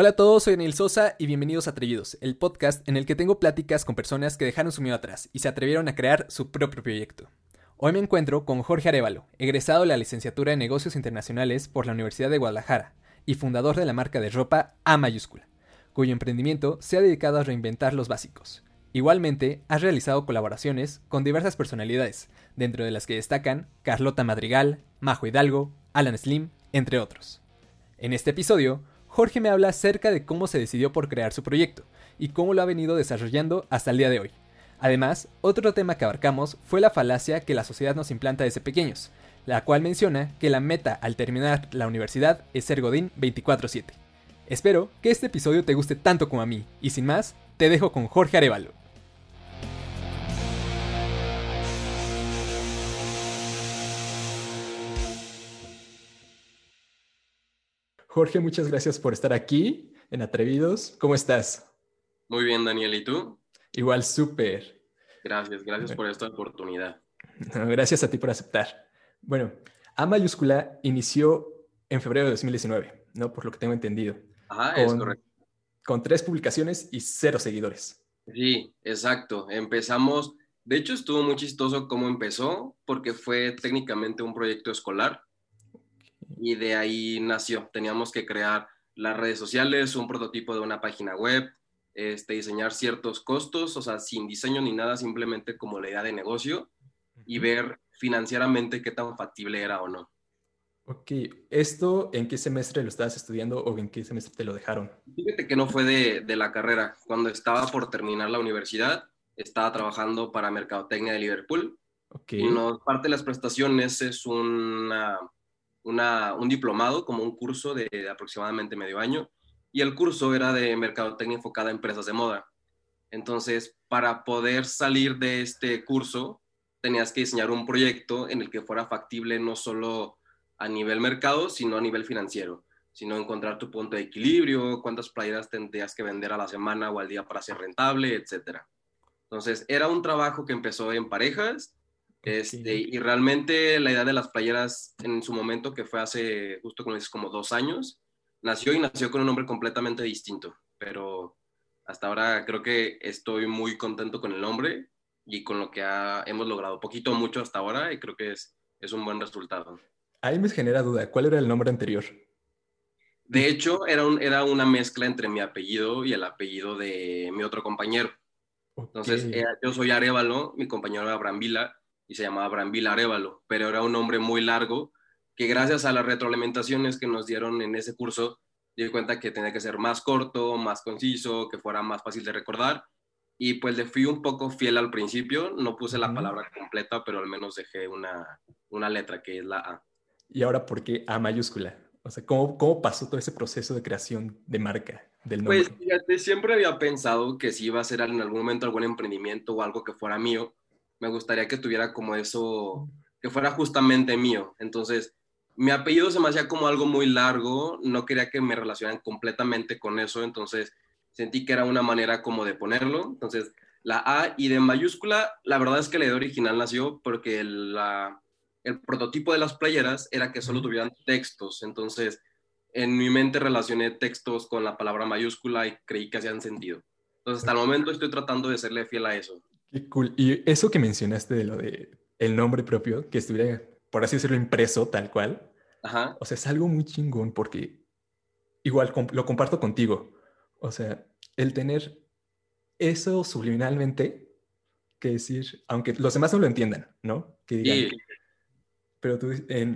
Hola a todos, soy Daniel Sosa y bienvenidos a Atrevidos, el podcast en el que tengo pláticas con personas que dejaron su miedo atrás y se atrevieron a crear su propio proyecto. Hoy me encuentro con Jorge Arevalo, egresado de la licenciatura en Negocios Internacionales por la Universidad de Guadalajara y fundador de la marca de ropa A mayúscula, cuyo emprendimiento se ha dedicado a reinventar los básicos. Igualmente, ha realizado colaboraciones con diversas personalidades, dentro de las que destacan Carlota Madrigal, Majo Hidalgo, Alan Slim, entre otros. En este episodio, Jorge me habla acerca de cómo se decidió por crear su proyecto y cómo lo ha venido desarrollando hasta el día de hoy. Además, otro tema que abarcamos fue la falacia que la sociedad nos implanta desde pequeños, la cual menciona que la meta al terminar la universidad es ser Godín 24/7. Espero que este episodio te guste tanto como a mí, y sin más, te dejo con Jorge Arevalo. Jorge, muchas gracias por estar aquí en Atrevidos. ¿Cómo estás? Muy bien, Daniel. ¿Y tú? Igual, súper. Gracias, gracias por esta oportunidad. gracias a ti por aceptar. Bueno, A mayúscula inició en febrero de 2019, ¿no? Por lo que tengo entendido. Ajá, es correcto. Con tres publicaciones y cero seguidores. Sí, exacto. Empezamos, de hecho estuvo muy chistoso cómo empezó, porque fue técnicamente un proyecto escolar y de ahí nació. Teníamos que crear las redes sociales, un prototipo de una página web, este, diseñar ciertos costos, o sea, sin diseño ni nada, simplemente como la idea de negocio y ver financieramente qué tan factible era o no. Ok, ¿esto en qué semestre lo estabas estudiando o en qué semestre te lo dejaron? Fíjate que no fue de, de la carrera. Cuando estaba por terminar la universidad, estaba trabajando para Mercadotecnia de Liverpool. Okay. Y parte de las prestaciones es una un diplomado, como un curso de, aproximadamente medio año, y el curso era de mercadotecnia enfocada a empresas de moda. Entonces, para poder salir de este curso, tenías que diseñar un proyecto en el que fuera factible no solo a nivel mercado, sino a nivel financiero, sino encontrar tu punto de equilibrio, cuántas playeras tendrías que vender a la semana o al día para ser rentable, etc. Entonces, era un trabajo que empezó en parejas este, y realmente la idea de las playeras en su momento, que fue hace justo como dices, como dos años, nació y nació con un nombre completamente distinto. Pero hasta ahora creo que estoy muy contento con el nombre y con lo que hemos logrado. Poquito mucho hasta ahora y creo que es, es un buen resultado. Ahí me genera duda, ¿cuál era el nombre anterior? De hecho, era, un, era una mezcla entre mi apellido y el apellido de mi otro compañero. Entonces, eh, yo soy Arevalo, mi compañero era Abraham Vila, y se llamaba Brambila Arevalo, pero era un nombre muy largo que gracias a las retroalimentaciones que nos dieron en ese curso, di cuenta que tenía que ser más corto, más conciso, que fuera más fácil de recordar. Y pues le fui un poco fiel al principio, no puse la palabra completa, pero al menos dejé una, una letra que es la A. ¿Y ahora por qué A mayúscula? O sea, ¿cómo, ¿cómo pasó todo ese proceso de creación de marca del nombre? Pues fíjate, siempre había pensado que si iba a ser en algún momento algún emprendimiento o algo que fuera mío, me gustaría que tuviera como eso, que fuera justamente mío. Entonces, mi apellido se me hacía como algo muy largo, no quería que me relacionaran completamente con eso, entonces sentí que era una manera como de ponerlo. Entonces, la A y de mayúscula, la verdad es que la idea original nació porque la, el prototipo de las playeras era que solo tuvieran textos, entonces en mi mente relacioné textos con la palabra mayúscula y creí que hacían sentido. Entonces, hasta el momento estoy tratando de serle fiel a eso. Qué cool. Y eso que mencionaste de lo de el nombre propio, que estuviera, por así decirlo, impreso tal cual. Ajá. O sea, es algo muy chingón porque igual lo comparto contigo. O sea, el tener eso subliminalmente, que decir, aunque los demás no lo entiendan, ¿no? Que digan, pero tú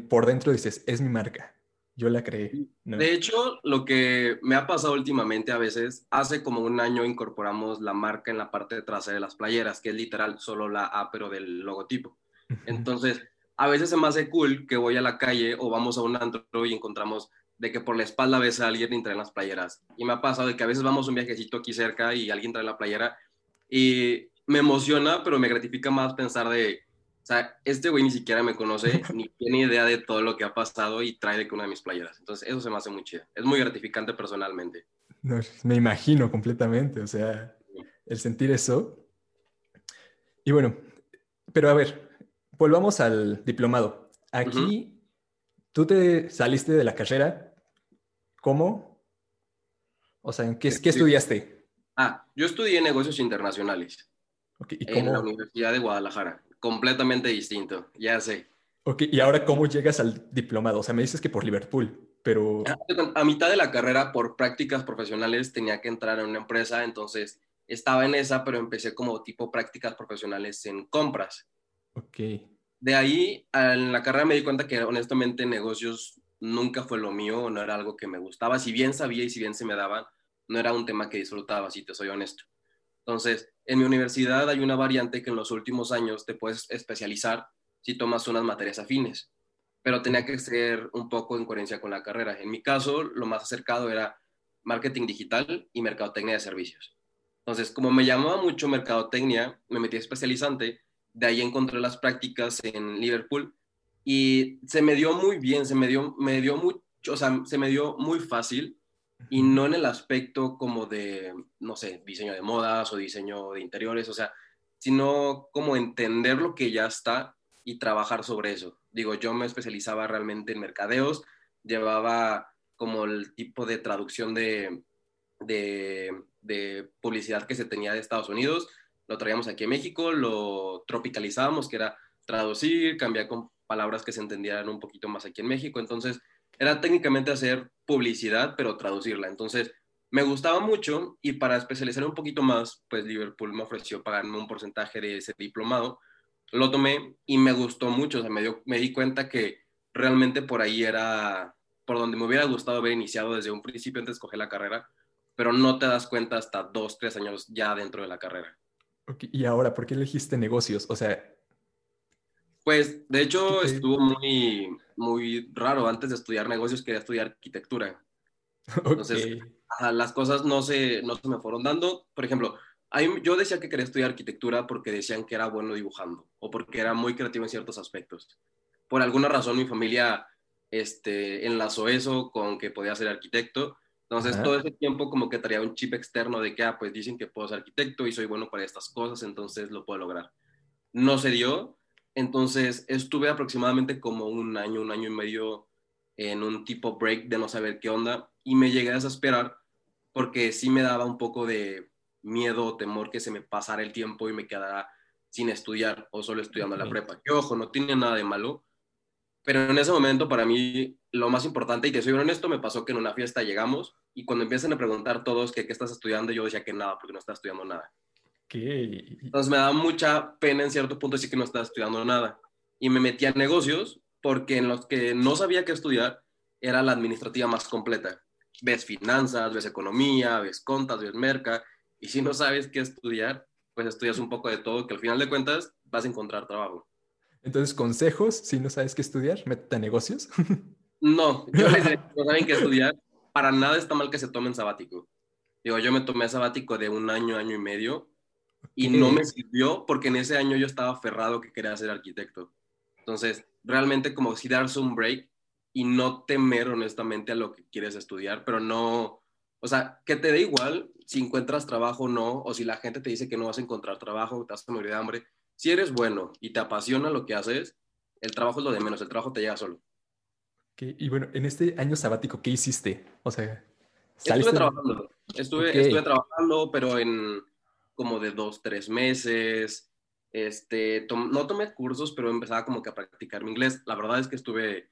por dentro dices, es mi marca yo la creé. De hecho, lo que me ha pasado últimamente a veces, hace como un año incorporamos la marca en la parte de trasera de las playeras, que es literal solo la A, pero del logotipo. Entonces, a veces se me hace cool que voy a la calle o vamos a un antro y encontramos de que por la espalda ves a alguien y trae las playeras. Y me ha pasado de que a veces vamos un viajecito aquí cerca y alguien trae la playera y me emociona, pero me gratifica más pensar de, o sea, este güey ni siquiera me conoce, ni tiene idea de todo lo que ha pasado y trae de que una de mis playeras. Entonces, eso se me hace muy chido. Es muy gratificante personalmente. No, me imagino completamente, o sea, el sentir eso. Y bueno, pero a ver, volvamos al diplomado. Aquí, tú te saliste de la carrera, ¿cómo? O sea, ¿qué, ¿qué estudiaste? Ah, yo estudié negocios internacionales. En la Universidad de Guadalajara. Completamente distinto, ya sé. Ok, y ahora cómo llegas al diplomado? O sea, me dices que por Liverpool, pero... A mitad de la carrera, por prácticas profesionales, tenía que entrar en una empresa, entonces estaba en esa, pero empecé como tipo prácticas profesionales en compras. Ok. De ahí, en la carrera me di cuenta que honestamente negocios nunca fue lo mío, no era algo que me gustaba. Si bien sabía y si bien se me daban, no era un tema que disfrutaba, si te soy honesto. Entonces, en mi universidad hay una variante que en los últimos años te puedes especializar si tomas unas materias afines, pero tenía que ser un poco en coherencia con la carrera. En mi caso, lo más acercado era marketing digital y mercadotecnia de servicios. Entonces, como me llamaba mucho mercadotecnia, me metí especializante, de ahí encontré las prácticas en Liverpool y se me dio muy bien, se me dio, mucho, o sea, se me dio muy fácil y no en el aspecto como de, no sé, diseño de modas o diseño de interiores, o sea, sino como entender lo que ya está y trabajar sobre eso. Digo, yo me especializaba realmente en mercadeos, llevaba como el tipo de traducción de, de, de publicidad que se tenía de Estados Unidos, lo traíamos aquí a México, lo tropicalizábamos, que era traducir, cambiar con palabras que se entendieran un poquito más aquí en México. Entonces, era técnicamente hacer publicidad, pero traducirla. Entonces, me gustaba mucho y para especializar un poquito más, pues Liverpool me ofreció pagarme un porcentaje de ese diplomado. Lo tomé y me gustó mucho, o sea, me, me di cuenta que realmente por ahí era por donde me hubiera gustado haber iniciado desde un principio antes de escoger la carrera, pero no te das cuenta hasta dos, tres años ya dentro de la carrera. Y ahora, ¿por qué elegiste negocios? O sea... Pues, de hecho, estuvo muy, muy raro. Antes de estudiar negocios quería estudiar arquitectura. Entonces, las cosas no se, no se me fueron dando. Por ejemplo, yo decía que quería estudiar arquitectura porque decían que era bueno dibujando o porque era muy creativo en ciertos aspectos. Por alguna razón mi familia este, enlazó eso con que podía ser arquitecto. Entonces todo ese tiempo como que traía un chip externo de que, ah, pues dicen que puedo ser arquitecto y soy bueno para estas cosas, entonces lo puedo lograr. No se dio, entonces estuve aproximadamente como un año, un año y medio en un tipo break de no saber qué onda y me llegué a desesperar porque sí me daba un poco de miedo o temor que se me pasara el tiempo y me quedara sin estudiar o solo estudiando la prepa. Que ojo, no tiene nada de malo, pero en ese momento para mí lo más importante, y te soy honesto, me pasó que en una fiesta llegamos y cuando empiezan a preguntar todos que qué estás estudiando, yo decía que nada, porque no estaba estudiando nada. Entonces me da mucha pena en cierto punto decir que no estaba estudiando nada. Y me metí a negocios porque en los que no sabía qué estudiar era la administrativa más completa. Ves finanzas, ves economía, ves contas, ves merca. Y si no sabes qué estudiar, pues estudias un poco de todo, que al final de cuentas vas a encontrar trabajo. Entonces, consejos, si no sabes qué estudiar, métete a negocios. no, yo les digo, no saben qué estudiar. Para nada está mal que se tomen sabático. Digo, yo me tomé sabático de un año, año y medio, y no me sirvió porque en ese año yo estaba aferrado que quería ser arquitecto. Entonces, realmente como si darse un break y no temer honestamente a lo que quieres estudiar, pero no, o sea, que te dé igual si encuentras trabajo o no, o si la gente te dice que no vas a encontrar trabajo, te vas a morir de hambre. Si eres bueno y te apasiona lo que haces, el trabajo es lo de menos, el trabajo te llega solo. Y bueno, en este año sabático, ¿qué hiciste? O sea, estuve trabajando, estuve, estuve trabajando, pero en como de dos, tres meses. Este, no tomé cursos, pero empezaba como que a practicar mi inglés. La verdad es que estuve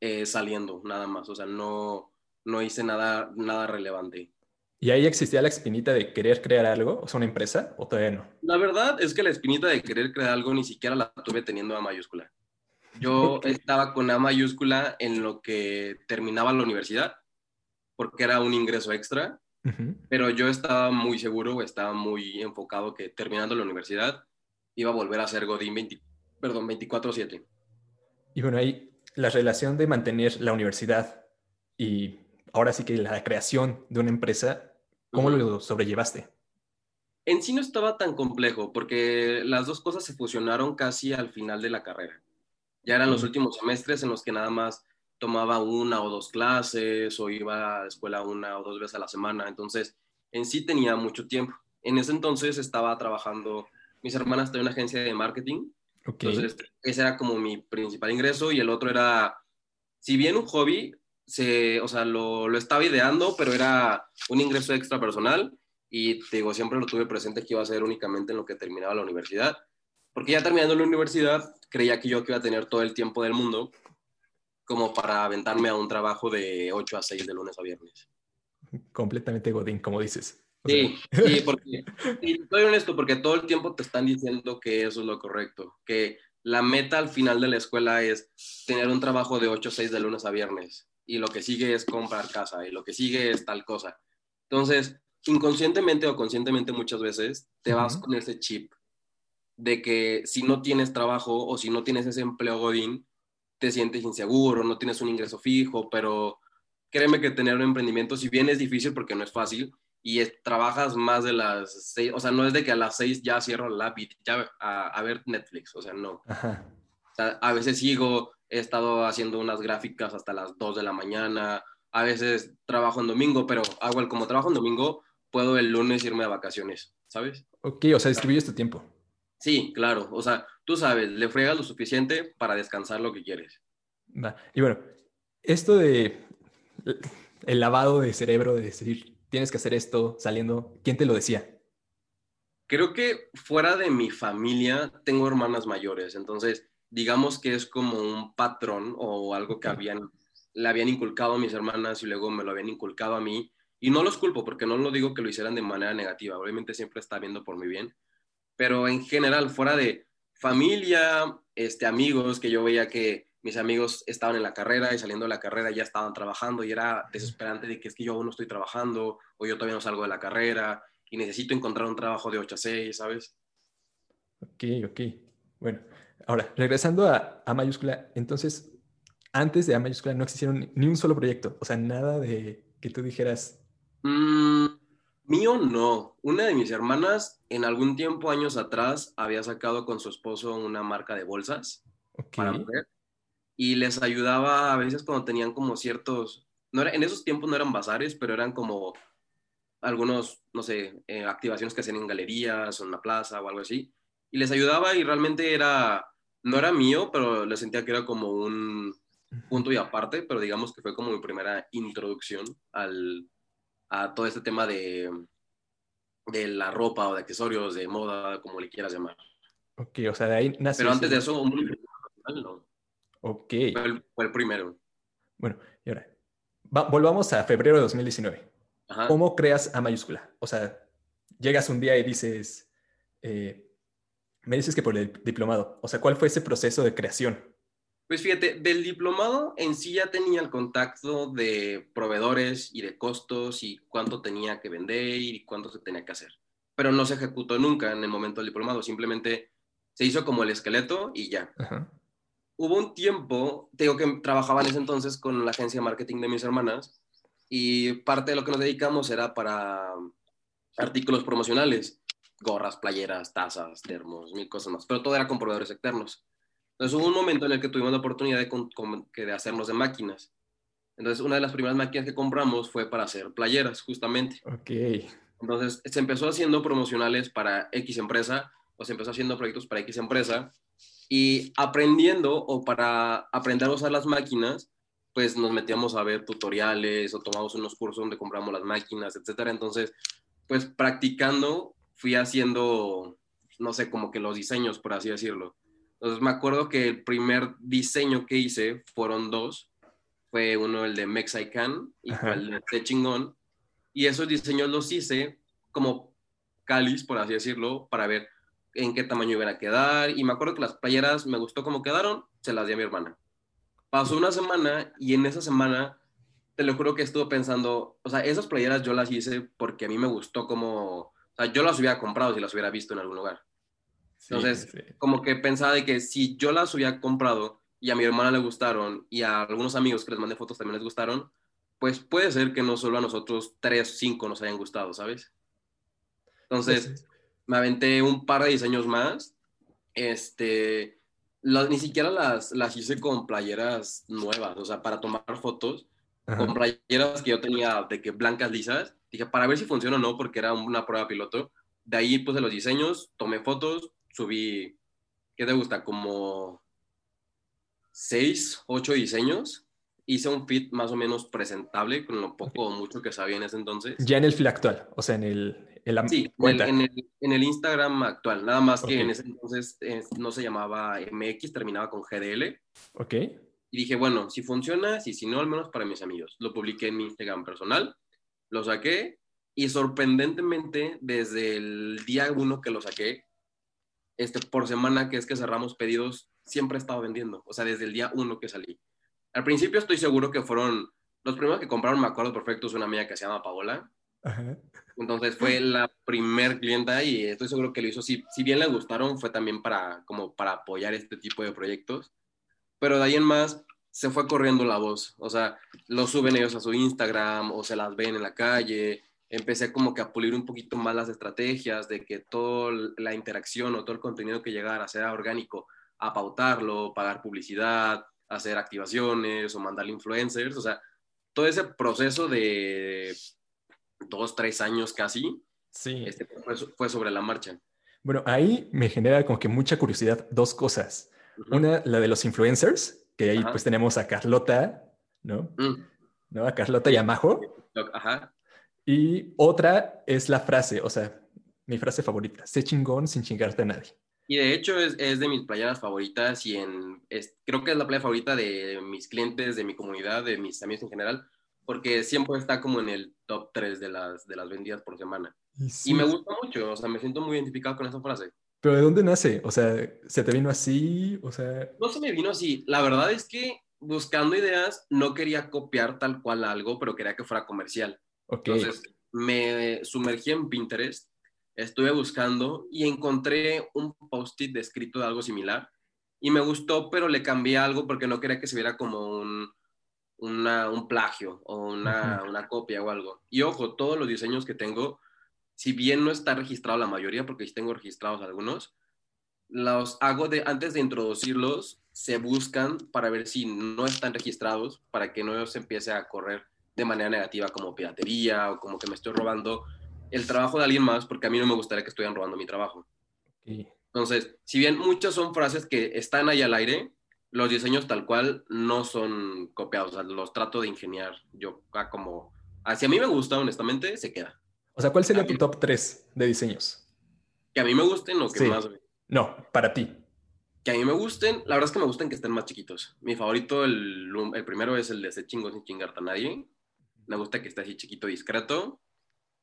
eh, saliendo nada más, o sea, no, no hice nada, nada relevante. ¿Y ahí existía la espinita de querer crear algo? ¿O sea, una empresa? ¿O todavía no? La verdad es que la espinita de querer crear algo ni siquiera la tuve teniendo A mayúscula. Yo estaba con A mayúscula en lo que terminaba la universidad, porque era un ingreso extra. Pero yo estaba muy seguro, estaba muy enfocado que terminando la universidad iba a volver a ser Godín 20, perdón, 24/7. Y bueno, ahí la relación de mantener la universidad y ahora sí que la creación de una empresa, ¿cómo lo sobrellevaste? En sí no estaba tan complejo porque las dos cosas se fusionaron casi al final de la carrera. Ya eran los últimos semestres en los que nada más tomaba una o dos clases o iba a la escuela una o dos veces a la semana. Entonces, en sí tenía mucho tiempo. En ese entonces estaba trabajando, mis hermanas tenían una agencia de marketing. Entonces, ese era como mi principal ingreso y el otro era, si bien un hobby, se, o sea, lo, lo estaba ideando, pero era un ingreso extra personal y te digo, siempre lo tuve presente que iba a ser únicamente en lo que terminaba la universidad, porque ya terminando la universidad creía que yo que iba a tener todo el tiempo del mundo como para aventarme a un trabajo de 8 a 6 de lunes a viernes. Completamente godín, como dices. Sí, sí, porque estoy honesto, porque todo el tiempo te están diciendo que eso es lo correcto, que la meta al final de la escuela es tener un trabajo de 8 a 6 de lunes a viernes y lo que sigue es comprar casa y lo que sigue es tal cosa. Entonces, inconscientemente o conscientemente muchas veces te vas con ese chip de que si no tienes trabajo o si no tienes ese empleo godín, te sientes inseguro, no tienes un ingreso fijo, pero créeme que tener un emprendimiento, si bien es difícil porque no es fácil, y trabajas más de las seis, o sea, no es de que a las seis ya cierro la lápiz, ya a, ver Netflix, o sea, no. O sea, a veces sigo, he estado haciendo unas gráficas hasta las dos de la mañana, a veces trabajo en domingo, pero hago el, como trabajo en domingo, puedo el lunes irme de vacaciones, ¿sabes? Ok, o sea, distribuyes tu tiempo. Sí, claro, o sea, tú sabes, le fregas lo suficiente para descansar lo que quieres. Y bueno, esto de el lavado de cerebro, de decir, tienes que hacer esto saliendo, ¿quién te lo decía? Creo que fuera de mi familia tengo hermanas mayores, entonces digamos que es como un patrón o algo que habían, le habían inculcado a mis hermanas y luego me lo habían inculcado a mí. Y no los culpo porque no lo digo que lo hicieran de manera negativa, obviamente siempre está viendo por mi bien, pero en general, fuera de familia, este, amigos, que yo veía que mis amigos estaban en la carrera y saliendo de la carrera ya estaban trabajando y era desesperante de que es que yo aún no estoy trabajando o yo todavía no salgo de la carrera y necesito encontrar un trabajo de 8 a 6, ¿sabes? Ok, ok. Bueno, ahora, regresando a A mayúscula, entonces, antes de A mayúscula no existieron ni un solo proyecto, o sea, nada de que tú dijeras... Mm, Mío no. Una de mis hermanas en algún tiempo, años atrás, había sacado con su esposo una marca de bolsas para mujer y les ayudaba a veces cuando tenían como ciertos, no era, en esos tiempos no eran bazares, pero eran como algunos, no sé, eh, activaciones que hacían en galerías o en la plaza o algo así. Y les ayudaba y realmente era, no era mío, pero le sentía que era como un punto y aparte, pero digamos que fue como mi primera introducción al, a todo este tema de, de la ropa o de accesorios, de moda, como le quieras llamar. Ok, o sea, de ahí nació. Pero antes de eso, un... no. Ok. Fue el, primero. Bueno, y ahora, volvamos a febrero de 2019. ¿Cómo creas A mayúscula? O sea, llegas un día y dices, eh, me dices que por el diplomado. O sea, ¿cuál fue ese proceso de creación? Pues fíjate, del diplomado en sí ya tenía el contacto de proveedores y de costos y cuánto tenía que vender y cuánto se tenía que hacer. Pero no se ejecutó nunca en el momento del diplomado, simplemente se hizo como el esqueleto y ya. Hubo un tiempo, tengo que trabajaba en ese entonces con la agencia de marketing de mis hermanas y parte de lo que nos dedicamos era para artículos promocionales, gorras, playeras, tazas, termos, mil cosas más, pero todo era con proveedores externos. Entonces hubo un momento en el que tuvimos la oportunidad de, de hacernos de máquinas. Entonces una de las primeras máquinas que compramos fue para hacer playeras, justamente. Ok. Entonces se empezó haciendo promocionales para X empresa o se empezó haciendo proyectos para X empresa y aprendiendo o para aprender a usar las máquinas, pues nos metíamos a ver tutoriales o tomamos unos cursos donde compramos las máquinas, etcétera. Entonces, pues practicando fui haciendo, no sé, como que los diseños, por así decirlo. Entonces me acuerdo que el primer diseño que hice fueron dos. Fue uno el de Mexican y el de Chingón. Y esos diseños los hice como cáliz, por así decirlo, para ver en qué tamaño iban a quedar. Y me acuerdo que las playeras me gustó cómo quedaron, se las di a mi hermana. Pasó una semana y en esa semana, te lo juro que estuve pensando, o sea, esas playeras yo las hice porque a mí me gustó como, o sea, yo las hubiera comprado si las hubiera visto en algún lugar. Entonces, como que pensaba de que si yo las hubiera comprado y a mi hermana le gustaron y a algunos amigos que les mandé fotos también les gustaron, pues puede ser que no solo a nosotros tres, cinco nos hayan gustado, ¿sabes? Entonces, me aventé un par de diseños más. Este, ni siquiera las, las hice con playeras nuevas, o sea, para tomar fotos, con playeras que yo tenía de que blancas lisas. Dije, para ver si funciona o no, porque era una prueba piloto. De ahí puse los diseños, tomé fotos, subí, ¿qué te gusta? Como seis, ocho diseños hice un feed más o menos presentable con lo poco o mucho que sabía en ese entonces. Ya en el feed actual, o sea, en el... En sí, En, el, en, el, Instagram actual, nada más que en ese entonces eh, no se llamaba MX, terminaba con GDL. Ok. Y dije, bueno, si funciona, si, si no, al menos para mis amigos. Lo publiqué en mi Instagram personal, lo saqué y sorprendentemente, desde el día uno que lo saqué, este, por semana que es que cerramos pedidos, siempre he estado vendiendo. O sea, desde el día uno que salí. Al principio estoy seguro que fueron los primeros que compraron, me acuerdo perfecto, es una amiga que se llama Paola. Entonces fue la primer clienta y estoy seguro que lo hizo. Si, si bien le gustaron, fue también para, como para apoyar este tipo de proyectos. Pero de ahí en más se fue corriendo la voz. O sea, lo suben ellos a su Instagram o se las ven en la calle. Empecé como que a pulir un poquito más las estrategias de que toda la interacción o todo el contenido que llegara a ser orgánico, a pautarlo, pagar publicidad, hacer activaciones o mandarle influencers, o sea, todo ese proceso de dos, tres años casi, sí. este, fue, sobre la marcha. Bueno, ahí me genera como que mucha curiosidad dos cosas. Una, la de los influencers, que ahí pues tenemos a Carlota, ¿no? Mm. ¿no? A Carlota y a Majo. Ajá. Y otra es la frase, o sea, mi frase favorita, sé chingón sin chingarte a nadie. Y de hecho es, es de mis playeras favoritas y en, creo que es la playa favorita de mis clientes, de mi comunidad, de mis amigos en general, porque siempre está como en el top 3 de las, de las vendidas por semana. Y, me gusta mucho, o sea, me siento muy identificado con esa frase. ¿Pero de dónde nace? O sea, ¿se te vino así? O sea... No se me vino así. La verdad es que buscando ideas no quería copiar tal cual algo, pero quería que fuera comercial. Entonces me sumergí en Pinterest estuve buscando y encontré un post-it descrito de algo similar y me gustó, pero le cambié algo porque no quería que se viera como un, un plagio o una, una, copia o algo. Y ojo, todos los diseños que tengo, si bien no está registrado la mayoría, porque sí tengo registrados algunos, los hago de, antes de introducirlos, se buscan para ver si no están registrados, para que no se empiece a correr de manera negativa como piratería o como que me estoy robando el trabajo de alguien más porque a mí no me gustaría que estuvieran robando mi trabajo. Entonces, si bien muchas son frases que están ahí al aire, los diseños tal cual no son copiados, o sea, los trato de ingeniar yo como... Si a mí me gusta, honestamente, se queda. O sea, ¿cuál sería tu top 3 de diseños? Que a mí me gusten o que más... No, para ti. Que a mí me gusten, la verdad es que me gustan que estén más chiquitos. Mi favorito, el, el primero es el de ese chingo sin chingarte a nadie. Me gusta que esté así chiquito, discreto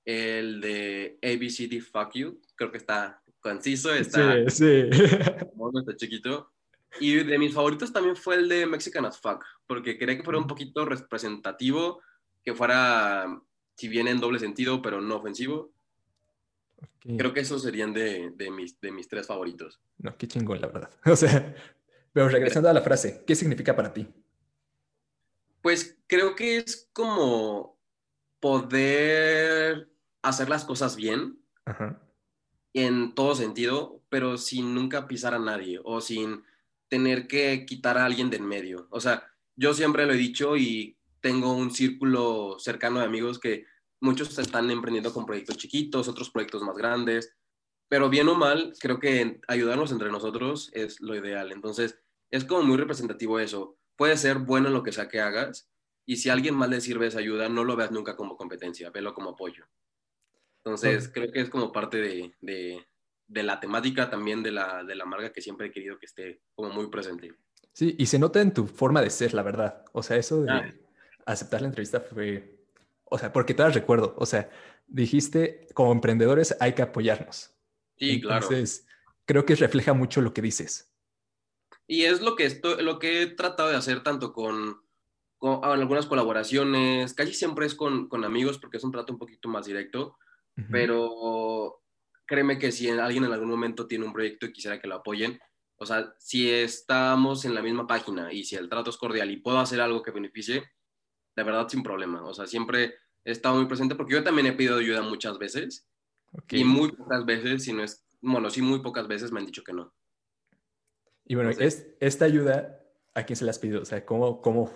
el de ABCD Fuck You, creo que está conciso, está, sí, sí. está chiquito. Y de mis favoritos también fue el de Mexican as Fuck, porque quería que fuera un poquito representativo, que fuera, si bien en doble sentido, pero no ofensivo. Creo que esos serían de, de, mis, de mis tres favoritos. No, qué chingón, la verdad. O sea, pero regresando a la frase, ¿qué significa para ti? Pues creo que es como poder hacer las cosas bien en todo sentido, pero sin nunca pisar a nadie o sin tener que quitar a alguien de en medio. O sea, yo siempre lo he dicho y tengo un círculo cercano de amigos que muchos están emprendiendo con proyectos chiquitos, otros proyectos más grandes, pero bien o mal, creo que ayudarnos entre nosotros es lo ideal. Entonces, es como muy representativo eso. Puede ser bueno en lo que sea que hagas, y si a alguien más le sirve esa ayuda, no lo veas nunca como competencia, velo como apoyo. Entonces, creo que es como parte de, de, la temática también de la, de la marca que siempre he querido que esté como muy presente. Sí, y se nota en tu forma de ser, la verdad. O sea, eso de ah. aceptar la entrevista fue, o sea, porque te das recuerdo, o sea, dijiste, como emprendedores hay que apoyarnos. Sí, claro. Entonces, creo que refleja mucho lo que dices. Y es lo que, estoy, lo que he tratado de hacer tanto con, con algunas colaboraciones, casi siempre es con, con amigos porque es un trato un poquito más directo, pero créeme que si alguien en algún momento tiene un proyecto y quisiera que lo apoyen, o sea, si estamos en la misma página y si el trato es cordial y puedo hacer algo que beneficie, de verdad sin problema. O sea, siempre he estado muy presente porque yo también he pedido ayuda muchas veces y muy pocas veces, si no es, bueno, sí, muy pocas veces me han dicho que no. Y bueno, es, esta ayuda, ¿a quién se la has pedido? O sea, ¿cómo, cómo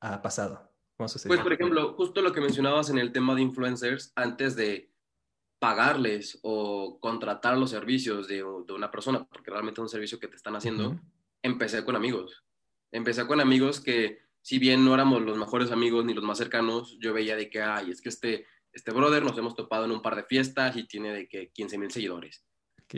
ha pasado? ¿Cómo pues, por ejemplo, justo lo que mencionabas en el tema de influencers, antes de pagarles o contratar los servicios de, una persona, porque realmente es un servicio que te están haciendo, empecé con amigos. Empecé con amigos que si bien no éramos los mejores amigos ni los más cercanos, yo veía de que, ay, es que este, este brother nos hemos topado en un par de fiestas y tiene de que 15 mil seguidores.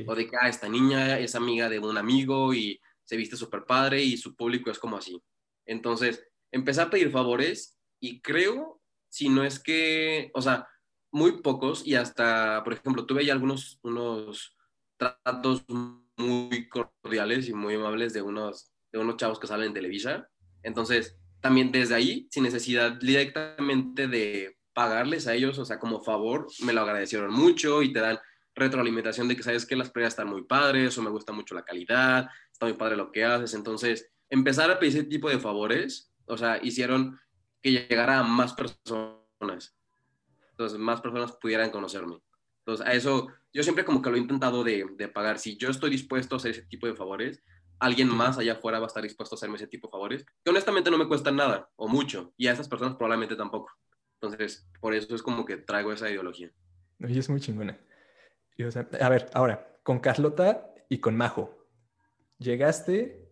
O de que, ah, esta niña es amiga de un amigo y se viste súper padre y su público es como así. Entonces, empecé a pedir favores y creo, si no es que, o sea, muy pocos y hasta, por ejemplo, tuve ya algunos unos tratos muy cordiales y muy amables de unos, de unos chavos que salen en Televisa. Entonces, también desde ahí, sin necesidad directamente de pagarles a ellos, o sea, como favor, me lo agradecieron mucho y te dan retroalimentación de que sabes que las pruebas están muy padres o me gusta mucho la calidad, está muy padre lo que haces. Entonces, empezar a pedir ese tipo de favores, o sea, hicieron que llegara a más personas. Entonces, más personas pudieran conocerme. Entonces, a eso yo siempre como que lo he intentado de, de pagar. Si yo estoy dispuesto a hacer ese tipo de favores, alguien más allá afuera va a estar dispuesto a hacerme ese tipo de favores, que honestamente no me cuestan nada o mucho, y a esas personas probablemente tampoco. Entonces, por eso es como que traigo esa ideología. Y es muy chingona. A ver, ahora, con Carlota y con Majo, llegaste,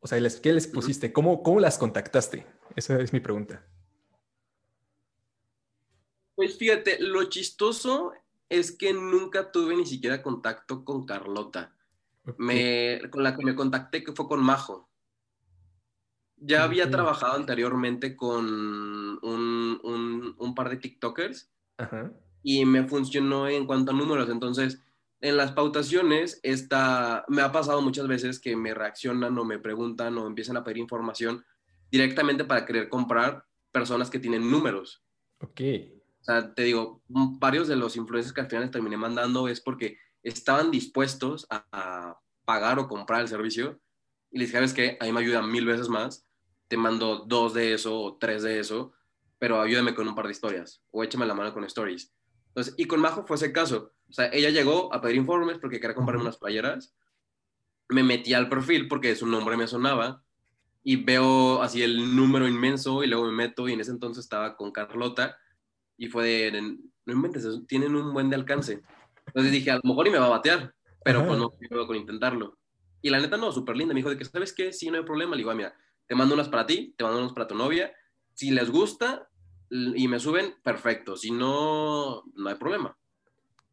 o sea, ¿qué les pusiste? ¿Cómo, ¿Cómo las contactaste? Esa es mi pregunta. Pues fíjate, lo chistoso es que nunca tuve ni siquiera contacto con Carlota. Me, con la que me contacté que fue con Majo. Ya había trabajado anteriormente con un, un, un par de TikTokers y me funcionó en cuanto a números. Entonces, en las pautaciones, esta, me ha pasado muchas veces que me reaccionan o me preguntan o empiezan a pedir información directamente para querer comprar personas que tienen números. Ok. O sea, te digo, varios de los influencers que al final terminé mandando es porque estaban dispuestos a, pagar o comprar el servicio y les dije, ¿sabes qué? A mí me ayuda mil veces más. Te mando dos de eso o tres de eso, pero ayúdame con un par de historias o échame la mano con stories. Entonces, y con Majo fue ese caso. O sea, ella llegó a pedir informes porque quería comprar unas playeras. Me metí al perfil porque su nombre me sonaba y veo así el número inmenso y luego me meto y en ese entonces estaba con Carlota y fue de, no inventes, tienen un buen de alcance. Entonces dije, a lo mejor y me va a batear, pero pues no con intentarlo. Y la neta no, súper linda, me dijo de que, ¿sabes qué? Sí, no hay problema. Le digo, ah, mira, te mando unas para ti, te mando unas para tu novia. Si les gusta y me suben, perfecto. Si no, no hay problema.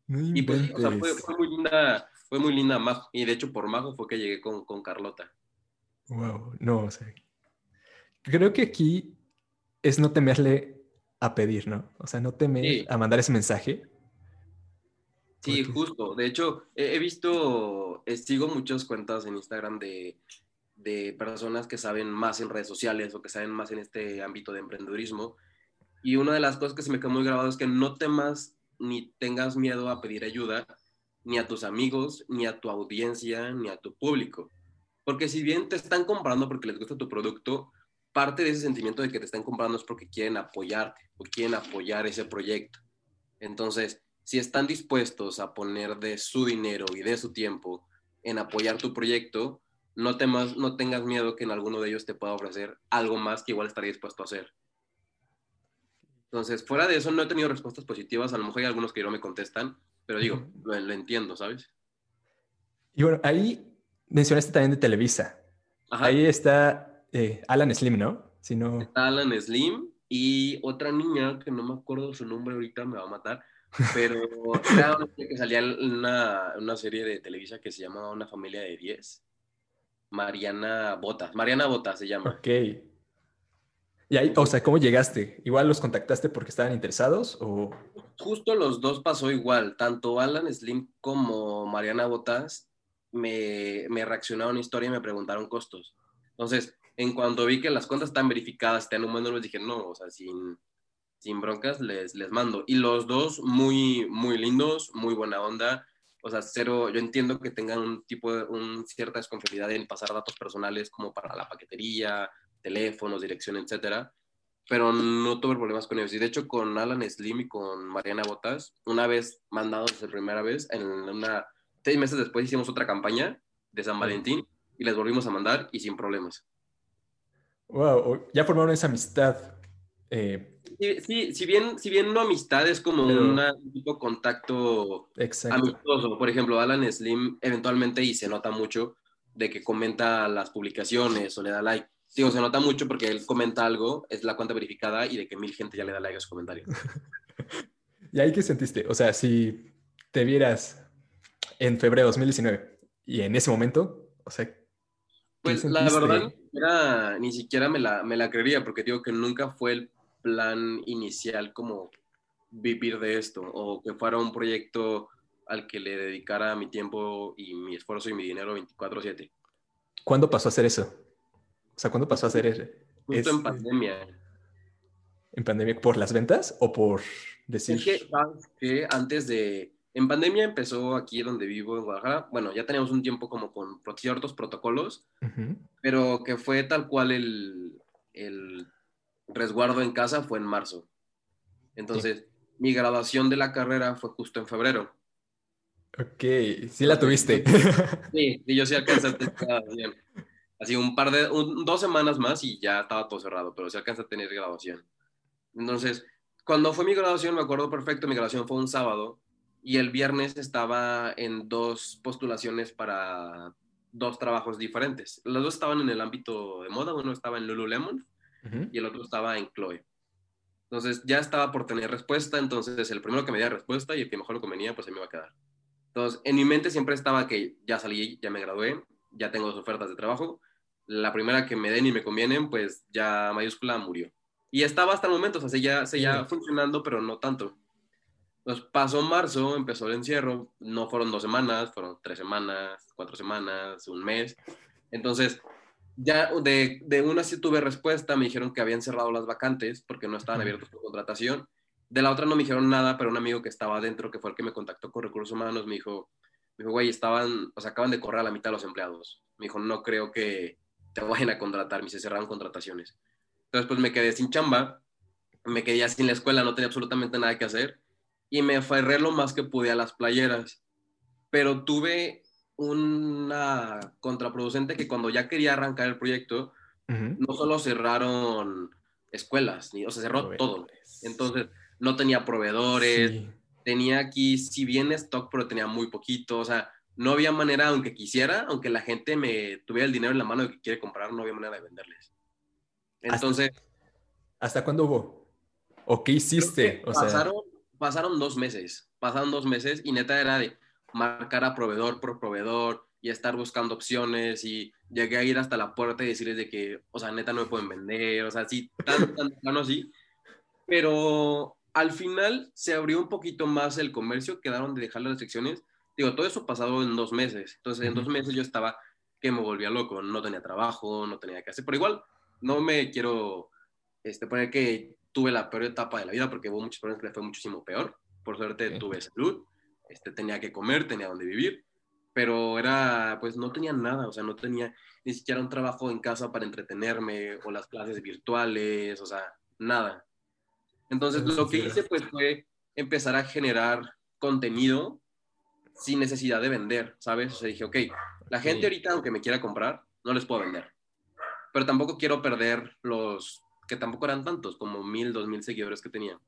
y pues, o sea, fue, muy linda, fue muy linda Majo. Y de hecho, por Majo fue que llegué con, con Carlota. Wow, no, o sea, creo que aquí es no temerle a pedir, ¿no? O sea, no temer a mandar ese mensaje. Sí, justo. De hecho, he, visto, eh, sigo muchas cuentas en Instagram de, de personas que saben más en redes sociales o que saben más en este ámbito de emprendedurismo. Y una de las cosas que se me quedó muy grabado es que no temas ni tengas miedo a pedir ayuda ni a tus amigos, ni a tu audiencia, ni a tu público. Porque si bien te están comprando porque les gusta tu producto, parte de ese sentimiento de que te están comprando es porque quieren apoyarte o quieren apoyar ese proyecto. Entonces, si están dispuestos a poner de su dinero y de su tiempo en apoyar tu proyecto, no, temas, no tengas miedo que en alguno de ellos te pueda ofrecer algo más que igual estaría dispuesto a hacer. Entonces, fuera de eso, no he tenido respuestas positivas. A lo mejor hay algunos que no me contestan, pero digo, lo entiendo, ¿sabes? Y bueno, ahí mencionaste también de Televisa. Ahí está eh, Alan Slim, ¿no? Si no... Está Alan Slim y otra niña que no me acuerdo su nombre ahorita, me va a matar, pero era una que salía en una, una, serie de Televisa que se llama Una familia de 10. Mariana Botas. Mariana Botas se llama. Ok. Y ahí, o sea, ¿cómo llegaste? ¿Igual los contactaste porque estaban interesados o...? Justo los dos pasó igual. Tanto Alan Slim como Mariana Botas me, me reaccionaron a una historia y me preguntaron costos. Entonces, en cuanto vi que las cuentas están verificadas, están un les dije, no, o sea, sin, sin broncas les, les mando. Y los dos muy, muy lindos, muy buena onda. O sea, cero, yo entiendo que tengan un tipo de, un, cierta desconfiabilidad en pasar datos personales como para la paquetería, teléfonos, dirección, etcétera. Pero no tuve problemas con ellos. Y de hecho, con Alan Slim y con Mariana Botas, una vez mandados por primera vez, en una Seis meses después hicimos otra campaña de San Valentín y les volvimos a mandar y sin problemas. Wow, ya formaron esa amistad. Eh, sí, si, bien, si bien no amistad, es como un tipo contacto amistoso. Por ejemplo, Alan Slim eventualmente y se nota mucho de que comenta las publicaciones o le da like. Digo, se nota mucho porque él comenta algo, es la cuenta verificada y de que mil gente ya le da like a su comentario. ¿Y ahí qué sentiste? O sea, si te vieras en febrero de 2019 y en ese momento, o sea... Pues la verdad, era, ni siquiera me la, me la creería porque digo que nunca fue el plan inicial como vivir de esto o que fuera un proyecto al que le dedicara mi tiempo y mi esfuerzo y mi dinero 24/7. ¿Cuándo pasó a hacer eso? O sea, ¿cuándo pasó a hacer eso? Justo en pandemia. ¿En pandemia por las ventas o por decir...? Es que, antes de... En pandemia empezó aquí donde vivo, en Guadalajara. Bueno, ya teníamos un tiempo como con ciertos protocolos, pero que fue tal cual el, el resguardo en casa fue en marzo. Entonces, mi graduación de la carrera fue justo en febrero. Ok, sí la tuviste. Sí, y yo sí alcancé a bien. Así un par de, dos semanas más y ya estaba todo cerrado, pero sí alcancé a tener graduación. Entonces, cuando fue mi graduación, me acuerdo perfecto, mi graduación fue un sábado y el viernes estaba en dos postulaciones para dos trabajos diferentes. Los dos estaban en el ámbito de moda, uno estaba en Lululemon y el otro estaba en Chloe. Entonces ya estaba por tener respuesta, entonces el primero que me diera respuesta y el que mejor lo convenía, pues se me iba a quedar. Entonces en mi mente siempre estaba que ya salí, ya me gradué, ya tengo dos ofertas de trabajo, la primera que me den y me convienen, pues ya mayúscula murió. Y estaba hasta el momento, o sea, seguía, seguía funcionando, pero no tanto. Entonces pasó marzo, empezó el encierro, no fueron dos semanas, fueron tres semanas, cuatro semanas, un mes. Entonces ya de, de, una sí tuve respuesta, me dijeron que habían cerrado las vacantes porque no estaban abiertos por contratación. De la otra no me dijeron nada, pero un amigo que estaba adentro, que fue el que me contactó con recursos humanos, me dijo, me dijo, güey, estaban, o sea, acaban de correr a la mitad de los empleados. Me dijo, no creo que te vayan a contratar, me se cerraron contrataciones. Entonces, pues me quedé sin chamba, me quedé sin la escuela, no tenía absolutamente nada que hacer y me aferré lo más que pude a las playeras. Pero tuve una contraproducente que cuando ya quería arrancar el proyecto, no solo cerraron escuelas, o sea, cerró todo. Entonces, no tenía proveedores, tenía aquí, si bien stock, pero tenía muy poquito, o sea, no había manera, aunque quisiera, aunque la gente me tuviera el dinero en la mano de que quiere comprar, no había manera de venderles. Entonces... ¿Hasta, cuándo hubo? ¿O qué hiciste? pasaron, pasaron dos meses, pasaron dos meses y neta era de marcar a proveedor por proveedor y estar buscando opciones y llegué a ir hasta la puerta y decirles de que, o sea, neta no me pueden vender, o sea, sí, tan, tan, tan así. Pero al final se abrió un poquito más el comercio, quedaron de dejar las restricciones. Digo, todo eso pasado en dos meses. Entonces, en dos meses yo estaba que me volvía loco, no tenía trabajo, no tenía que hacer, pero igual no me quiero este, poner que tuve la peor etapa de la vida porque hubo muchos problemas que le fue muchísimo peor. Por suerte tuve salud, este, tenía que comer, tenía donde vivir, pero era, pues no tenía nada, o sea, no tenía ni siquiera un trabajo en casa para entretenerme o las clases virtuales, o sea, nada. Entonces lo que hice pues fue empezar a generar contenido sin necesidad de vender, ¿sabes? O sea, dije, ok, la gente ahorita, aunque me quiera comprar, no les puedo vender. Pero tampoco quiero perder los, que tampoco eran tantos, como mil, dos mil seguidores que tenía.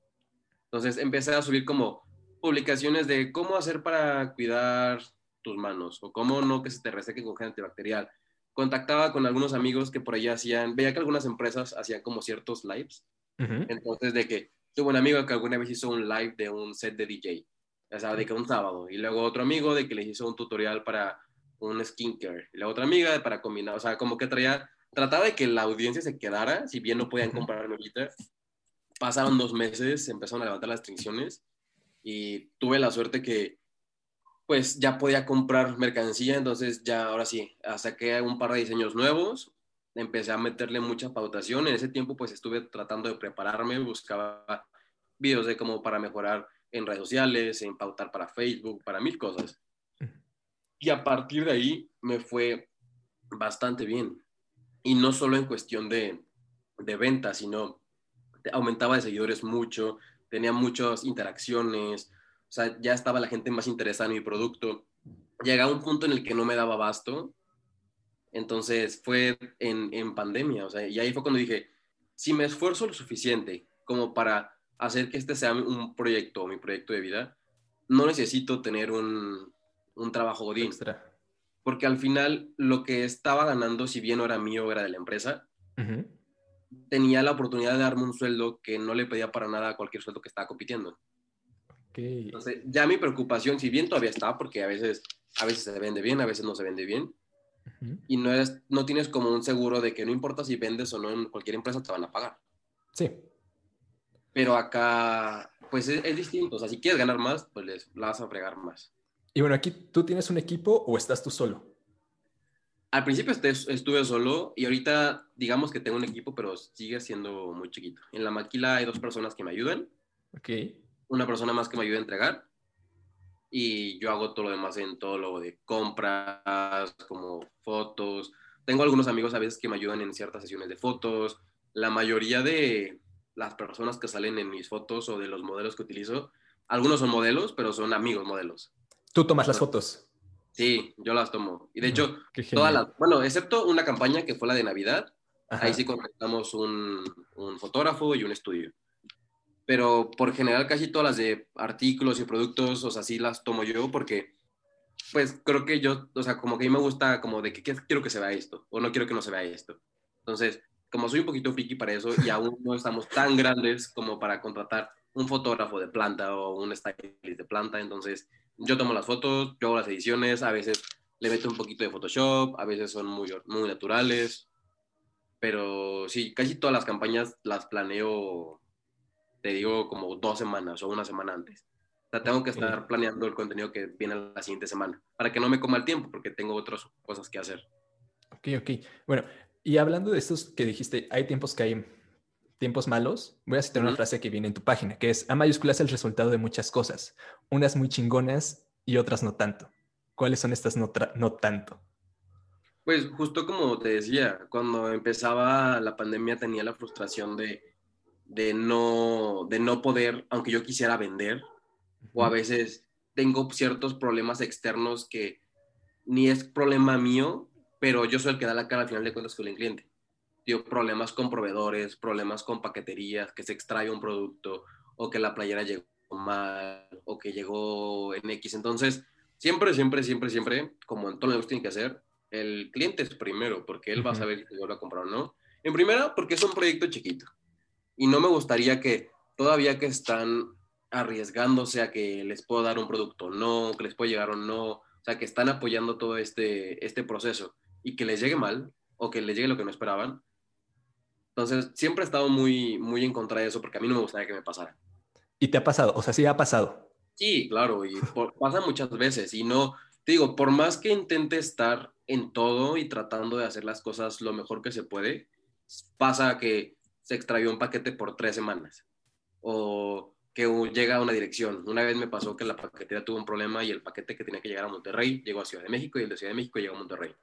Entonces empecé a subir como publicaciones de cómo hacer para cuidar tus manos o cómo no que se te reseque con gel antibacterial. Contactaba con algunos amigos que por allá hacían, veía que algunas empresas hacían como ciertos lives. Entonces, de que tuve un amigo que alguna vez hizo un live de un set de DJ, o sea, de que un sábado, y luego otro amigo de que les hizo un tutorial para un skincare, y la otra amiga para combinar, o sea, como que traía, trataba de que la audiencia se quedara, si bien no podían comprarme ahorita. Pasaron dos meses, empezaron a levantar las restricciones y tuve la suerte que pues ya podía comprar mercancía, entonces ya ahora sí, saqué un par de diseños nuevos, empecé a meterle mucha pautación, en ese tiempo pues estuve tratando de prepararme, buscaba videos de cómo para mejorar en redes sociales, en pautar para Facebook, para mil cosas. Y a partir de ahí me fue bastante bien. Y no solo en cuestión de, de venta, sino aumentaba de seguidores mucho, tenía muchas interacciones, o sea, ya estaba la gente más interesada en mi producto. Llegaba un punto en el que no me daba abasto, entonces fue en, en pandemia, o sea, y ahí fue cuando dije, si me esfuerzo lo suficiente como para hacer que este sea un proyecto, mi proyecto de vida, no necesito tener un, un trabajo godín. Extra. Porque al final lo que estaba ganando, si bien no era mío, era de la empresa, tenía la oportunidad de darme un sueldo que no le pedía para nada a cualquier sueldo que estaba compitiendo. Entonces, ya mi preocupación, si bien todavía está, porque a veces, a veces se vende bien, a veces no se vende bien, y no, es, no tienes como un seguro de que no importa si vendes o no en cualquier empresa, te van a pagar. Sí. Pero acá, pues es, distinto. O sea, si quieres ganar más, pues les vas a fregar más. Y bueno, aquí, ¿tú tienes un equipo o estás tú solo? Al principio estuve solo y ahorita digamos que tengo un equipo, pero sigue siendo muy chiquito. En la maquila hay dos personas que me ayudan. Ok. Una persona más que me ayuda a entregar y yo hago todo lo demás en todo lo de compras, como fotos. Tengo algunos amigos a veces que me ayudan en ciertas sesiones de fotos. La mayoría de las personas que salen en mis fotos o de los modelos que utilizo, algunos son modelos, pero son amigos modelos. ¿Tú tomas las fotos? Sí, yo las tomo. Y de hecho, todas las, bueno, excepto una campaña que fue la de Navidad, ahí sí contratamos un, un fotógrafo y un estudio pero por general casi todas las de artículos y productos, o sea, sí las tomo yo porque, pues creo que yo, o sea, como que a mí me gusta como de que quiero que se vea esto o no quiero que no se vea esto. Entonces, como soy un poquito friki para eso y aún no estamos tan grandes como para contratar un fotógrafo de planta o un stylist de planta, entonces yo tomo las fotos, yo hago las ediciones, a veces le meto un poquito de Photoshop, a veces son muy, muy naturales, pero sí, casi todas las campañas las planeo te digo, como dos semanas o una semana antes. O sea, tengo que estar planeando el contenido que viene la siguiente semana para que no me coma el tiempo porque tengo otras cosas que hacer. Ok, ok. Bueno, y hablando de estos que dijiste, hay tiempos que hay tiempos malos, voy a citar una frase que viene en tu página, que es A mayúsculas el resultado de muchas cosas, unas muy chingonas y otras no tanto. ¿Cuáles son estas no, no tanto? Pues justo como te decía, cuando empezaba la pandemia tenía la frustración de de no, de no poder, aunque yo quisiera vender, o a veces tengo ciertos problemas externos que ni es problema mío, pero yo soy el que da la cara al final de cuentas con el cliente. Tío, problemas con proveedores, problemas con paqueterías, que se extrae un producto, o que la playera llegó mal, o que llegó en X. Entonces, siempre, siempre, siempre, siempre, como en todo lo que tiene que hacer, el cliente es primero, porque él va a saber si vuelve a comprar o no. En primera, porque es un proyecto chiquito y no me gustaría que todavía que están arriesgándose a que les puedo dar un producto o no, que les puede llegar o no, o sea, que están apoyando todo este, este proceso y que les llegue mal o que les llegue lo que no esperaban. Entonces, siempre he estado muy, muy en contra de eso porque a mí no me gustaría que me pasara. ¿Y te ha pasado? O sea, sí ha pasado. Sí, claro, y pasa muchas veces y no, te digo, por más que intente estar en todo y tratando de hacer las cosas lo mejor que se puede, pasa que se extravió un paquete por tres semanas. O que llega a una dirección. Una vez me pasó que la paquetería tuvo un problema y el paquete que tenía que llegar a Monterrey llegó a Ciudad de México y el de Ciudad de México llegó a Monterrey.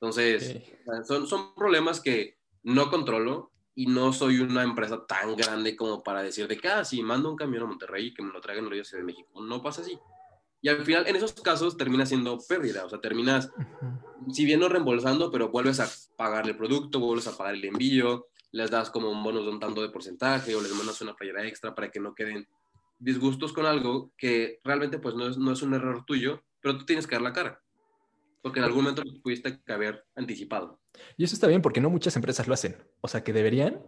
Entonces, son, son problemas que no controlo y no soy una empresa tan grande como para decir de que, ah, si mando un camión a Monterrey y que me lo traigan a Ciudad de México. No pasa así. Y al final, en esos casos, termina siendo pérdida. O sea, terminas, si bien no reembolsando, pero vuelves a pagar el producto, vuelves a pagar el envío, les das como un bonus de un tanto de porcentaje o les mandas una playera extra para que no queden disgustos con algo que realmente pues no es, no es un error tuyo, pero tú tienes que dar la cara. Porque en algún momento pudiste haber anticipado. Y eso está bien porque no muchas empresas lo hacen. O sea, que deberían.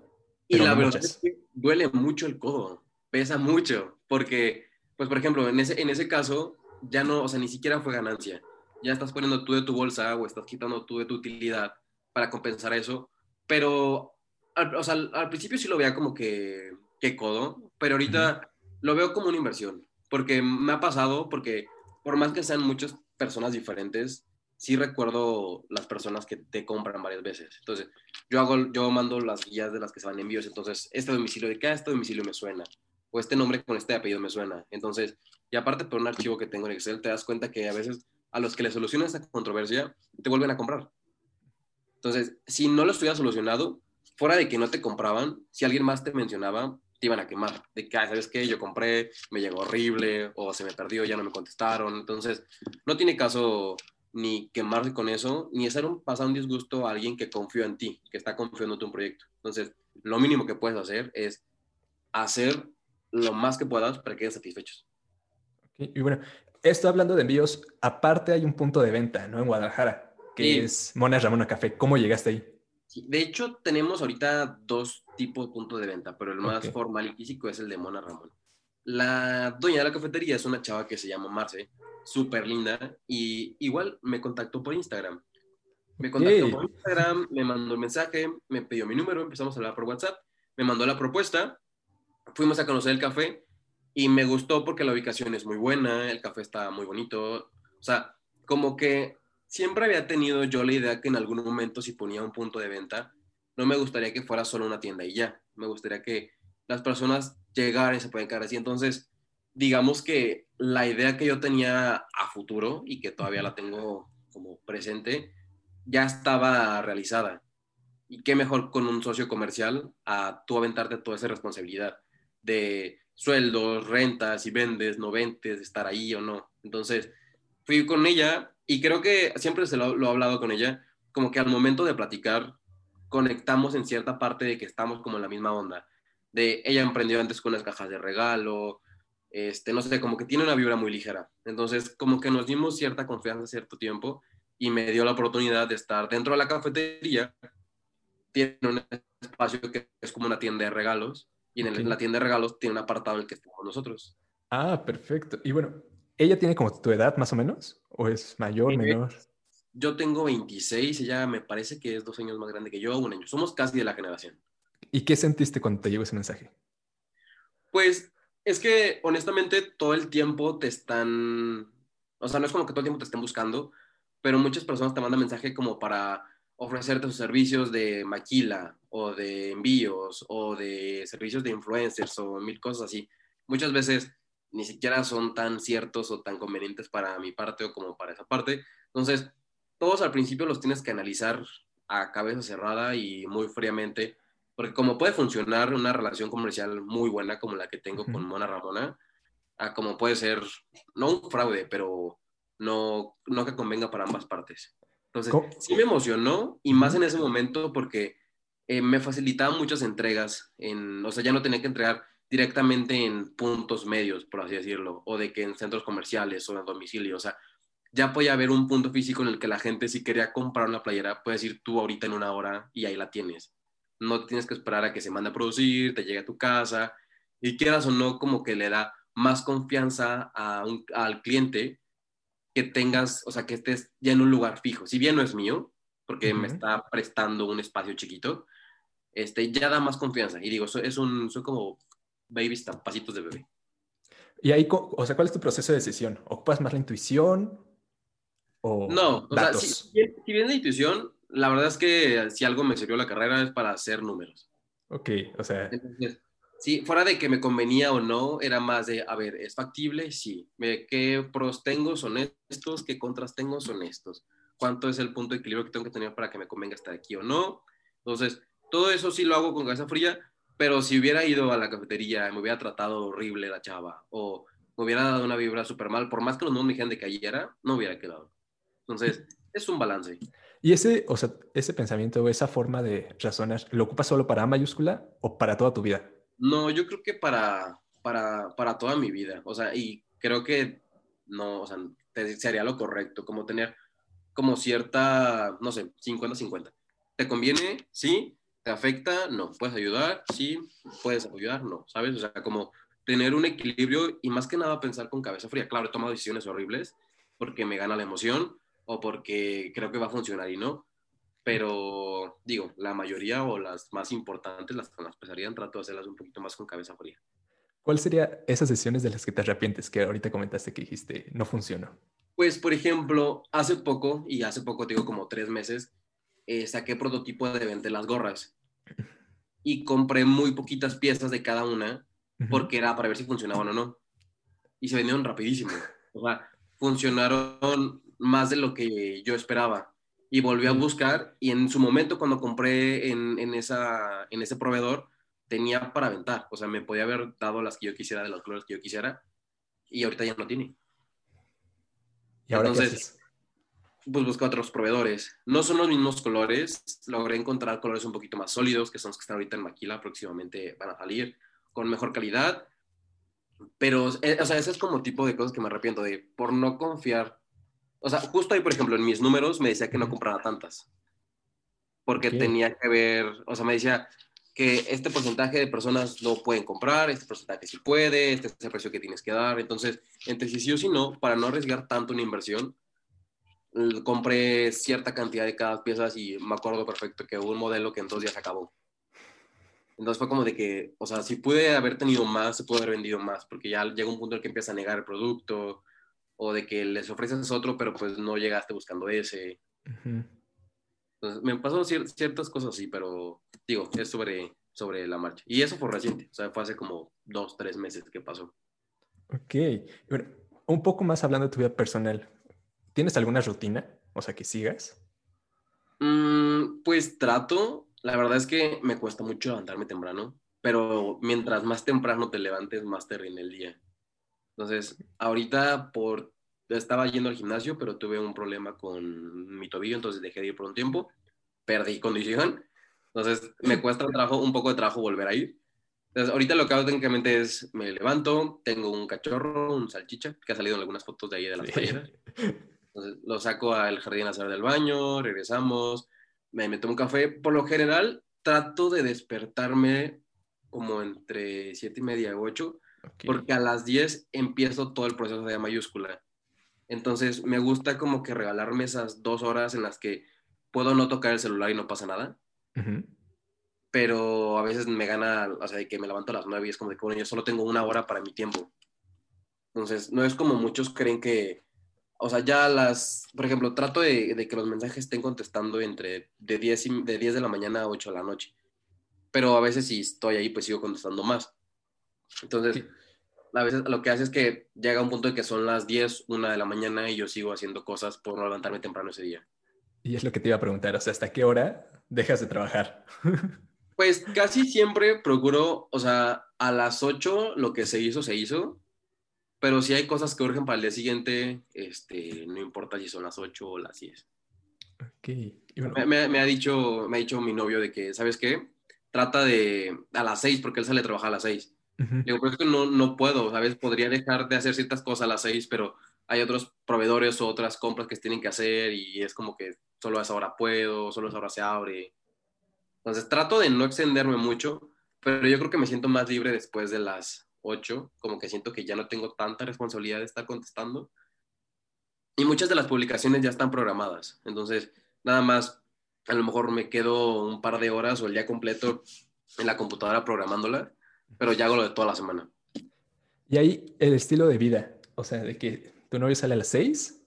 Y la verdad es que duele mucho el codo. Pesa mucho. Porque, pues por ejemplo, en ese, en ese caso, ya no, o sea, ni siquiera fue ganancia. Ya estás poniendo tú de tu bolsa o estás quitando tú de tu utilidad para compensar eso. Pero al, o sea, al, principio sí lo veía como que, que codo, pero ahorita lo veo como una inversión, porque me ha pasado, porque por más que sean muchas personas diferentes, sí recuerdo las personas que te compran varias veces. Entonces, yo hago, yo mando las guías de las que se van envíos, entonces, este domicilio de qué este domicilio me suena, o este nombre con este apellido me suena. Entonces, y aparte por un archivo que tengo en Excel, te das cuenta que a veces a los que le solucionan esta controversia, te vuelven a comprar. Entonces, si no lo estuviera solucionado, fuera de que no te compraban, si alguien más te mencionaba, te iban a quemar. De que, ¿sabes qué? Yo compré, me llegó horrible, o se me perdió, ya no me contestaron. Entonces, no tiene caso ni quemarse con eso, ni hacer un, pasar un disgusto a alguien que confió en ti, que está confiando en tu proyecto. Entonces, lo mínimo que puedes hacer es hacer lo más que puedas para que queden satisfechos. Y bueno, esto hablando de envíos, aparte hay un punto de venta, ¿no? En Guadalajara, que es Mona Ramona Café. ¿Cómo llegaste ahí? de hecho, tenemos ahorita dos tipos de puntos de venta, pero el más formal y físico es el de Mona Ramón. La dueña de la cafetería es una chava que se llama Marce, súper linda, y igual me contactó por Instagram. Me contactó por Instagram, me mandó un mensaje, me pidió mi número, empezamos a hablar por WhatsApp, me mandó la propuesta, fuimos a conocer el café y me gustó porque la ubicación es muy buena, el café está muy bonito, o sea, como que siempre había tenido yo la idea que en algún momento si ponía un punto de venta, no me gustaría que fuera solo una tienda y ya, me gustaría que las personas llegaran y se pueden quedar así. Entonces, digamos que la idea que yo tenía a futuro y que todavía la tengo como presente, ya estaba realizada. Y qué mejor con un socio comercial a tú aventarte toda esa responsabilidad de sueldos, rentas, si vendes, no vendes, estar ahí o no. Entonces, fui con ella y creo que siempre se lo, lo, he hablado con ella, como que al momento de platicar conectamos en cierta parte de que estamos como en la misma onda. De ella emprendió antes con unas cajas de regalo, este, no sé, como que tiene una vibra muy ligera. Entonces, como que nos dimos cierta confianza cierto tiempo y me dio la oportunidad de estar dentro de la cafetería. Tiene un espacio que es como una tienda de regalos y en, la tienda de regalos tiene un apartado en el que estamos nosotros. Ah, perfecto. Y bueno, ¿ella tiene como tu edad más o menos? ¿O es mayor, menor? Yo tengo 26, ella me parece que es dos años más grande que yo, un año. Somos casi de la generación. ¿Y qué sentiste cuando te llegó ese mensaje? Pues es que honestamente todo el tiempo te están, o sea, no es como que todo el tiempo te estén buscando, pero muchas personas te mandan mensaje como para ofrecerte sus servicios de maquila o de envíos o de servicios de influencers o mil cosas así. Muchas veces ni siquiera son tan ciertos o tan convenientes para mi parte o como para esa parte. Entonces, todos al principio los tienes que analizar a cabeza cerrada y muy fríamente, porque como puede funcionar una relación comercial muy buena como la que tengo con Mona Ramona, a como puede ser, no un fraude, pero no, no que convenga para ambas partes. Entonces, sí me emocionó y más en ese momento porque eh, me facilitaba muchas entregas, en, o sea, ya no tenía que entregar directamente en puntos medios, por así decirlo, o de que en centros comerciales o en domicilio, o sea, ya podía haber un punto físico en el que la gente si quería comprar una playera, puedes ir tú ahorita en una hora y ahí la tienes. No tienes que esperar a que se mande a producir, te llegue a tu casa y quieras o no, como que le da más confianza a al cliente que tengas, o sea, que estés ya en un lugar fijo. Si bien no es mío, porque me está prestando un espacio chiquito, este, ya da más confianza. Y digo, es un, son como babies, pasitos de bebé. Y ahí, o sea, ¿cuál es tu proceso de decisión? ¿Ocupas más la intuición o No, o sea, si, bien la intuición, la verdad es que si algo me sirvió la carrera es para hacer números. Ok, o sea... sí, fuera de que me convenía o no, era más de, a ver, ¿es factible? Sí. ¿Qué pros tengo son estos? ¿Qué contras tengo son estos? ¿Cuánto es el punto de equilibrio que tengo que tener para que me convenga estar aquí o no? Entonces, todo eso sí lo hago con cabeza fría, pero si hubiera ido a la cafetería y me hubiera tratado horrible la chava o me hubiera dado una vibra súper mal, por más que los no me dijeran de que cayera, no hubiera quedado. Entonces, es un balance. ¿Y ese, o sea, ese pensamiento o esa forma de razonar, lo ocupas solo para A mayúscula o para toda tu vida? No, yo creo que para, para, para toda mi vida. O sea, y creo que no, o sea, sería lo correcto, como tener como cierta, no sé, 50-50. ¿Te conviene? Sí. ¿Te afecta? No. ¿Puedes ayudar? Sí. ¿Puedes ayudar? No. ¿Sabes? O sea, como tener un equilibrio y más que nada pensar con cabeza fría. Claro, he tomado decisiones horribles porque me gana la emoción o porque creo que va a funcionar y no. Pero digo, la mayoría o las más importantes, las más pesarían, trato de hacerlas un poquito más con cabeza fría. ¿Cuáles serían esas decisiones de las que te arrepientes que ahorita comentaste que dijiste no funcionó? Pues, por ejemplo, hace poco, y hace poco, digo como tres meses, eh, saqué prototipo de venta las gorras y compré muy poquitas piezas de cada una porque era para ver si funcionaban o no. Y se vendieron rapidísimo. O sea, funcionaron más de lo que yo esperaba. Y volví a buscar y en su momento cuando compré en, en, esa, en ese proveedor tenía para aventar. O sea, me podía haber dado las que yo quisiera, de los colores que yo quisiera. Y ahorita ya no tiene. ¿Y ahora Entonces, pues busco otros proveeddores. No son los mismos colores, logré encontrar colores un poquito más sólidos, que son los que están ahorita en Maquila, próximamente van a salir, con mejor calidad. Pero, eh, o sea, ese es como tipo de cosas que me arrepiento de, por no confiar. O sea, justo ahí, por ejemplo, en mis números me decía que no comprara tantas. porque tenía que ver, o sea, me decía que este porcentaje de personas no pueden comprar, este porcentaje sí puede, este es el precio que tienes que dar. Entonces, entre si sí o si no, para no arriesgar tanto una inversión, compré cierta cantidad de cada piezas y me acuerdo perfecto que hubo un modelo que en dos días acabó. Entonces fue como de que, o sea, si pude haber tenido más, se pudo haber vendido más, porque ya llega un punto en el que empieza a negar el producto, o de que les ofreces otro, pero pues no llegaste buscando ese. Entonces, me pasó ciertas cosas así, pero digo, es sobre, sobre la marcha. Y eso fue reciente, o sea, fue hace como dos, tres meses que pasó. Ok. Bueno, un poco más hablando de tu vida personal, ¿tienes alguna rutina? O sea, que sigas. Mm, pues trato, la verdad es que me cuesta mucho levantarme temprano, pero mientras más temprano te levantes, más te rinde el día. Entonces, ahorita por estaba yendo al gimnasio, pero tuve un problema con mi tobillo, entonces dejé de ir por un tiempo, perdí condición, entonces me cuesta un, trabajo, un poco de trabajo volver a ir. Entonces, ahorita lo que hago técnicamente es, me levanto, tengo un cachorro, un salchicha, que ha salido en algunas fotos de ahí de las playeras. Entonces, lo saco al jardín a hacer del baño, regresamos, me, meto un café. Por lo general, trato de despertarme como entre siete y media y 8, porque a las 10 empiezo todo el proceso de mayúscula. Entonces, me gusta como que regalarme esas dos horas en las que puedo no tocar el celular y no pasa nada. Pero a veces me gana, o sea, de que me levanto a las 9 y es como de que, bueno, yo solo tengo una hora para mi tiempo. Entonces, no es como muchos creen que, o sea, ya las, por ejemplo, trato de, que los mensajes estén contestando entre de 10, de 10 de la mañana a 8 de la noche. Pero a veces si estoy ahí, pues sigo contestando más. Entonces, a veces lo que hace es que llega un punto de que son las 10, 1 de la mañana y yo sigo haciendo cosas por no levantarme temprano ese día. Y es lo que te iba a preguntar, o sea, ¿hasta qué hora dejas de trabajar? pues casi siempre procuro, o sea, a las 8 lo que se hizo, se hizo pero si hay cosas que urgen para el día siguiente, este, no importa si son las 8 o las 10. Okay. Me, ha dicho, me ha dicho mi novio de que, ¿sabes qué? Trata de a las 6 porque él sale a trabajar a las 6. Que no, no puedo, ¿sabes? Podría dejar de hacer ciertas cosas a las 6, pero hay otros proveedores o otras compras que tienen que hacer y es como que solo a esa hora puedo, solo a esa hora se abre. Entonces trato de no extenderme mucho, pero yo creo que me siento más libre después de las 8, como que siento que ya no tengo tanta responsabilidad de estar contestando. Y muchas de las publicaciones ya están programadas, entonces nada más a lo mejor me quedo un par de horas o el día completo en la computadora programándola, pero ya hago lo de toda la semana. Y ahí el estilo de vida, o sea, de que tu novio sale a las 6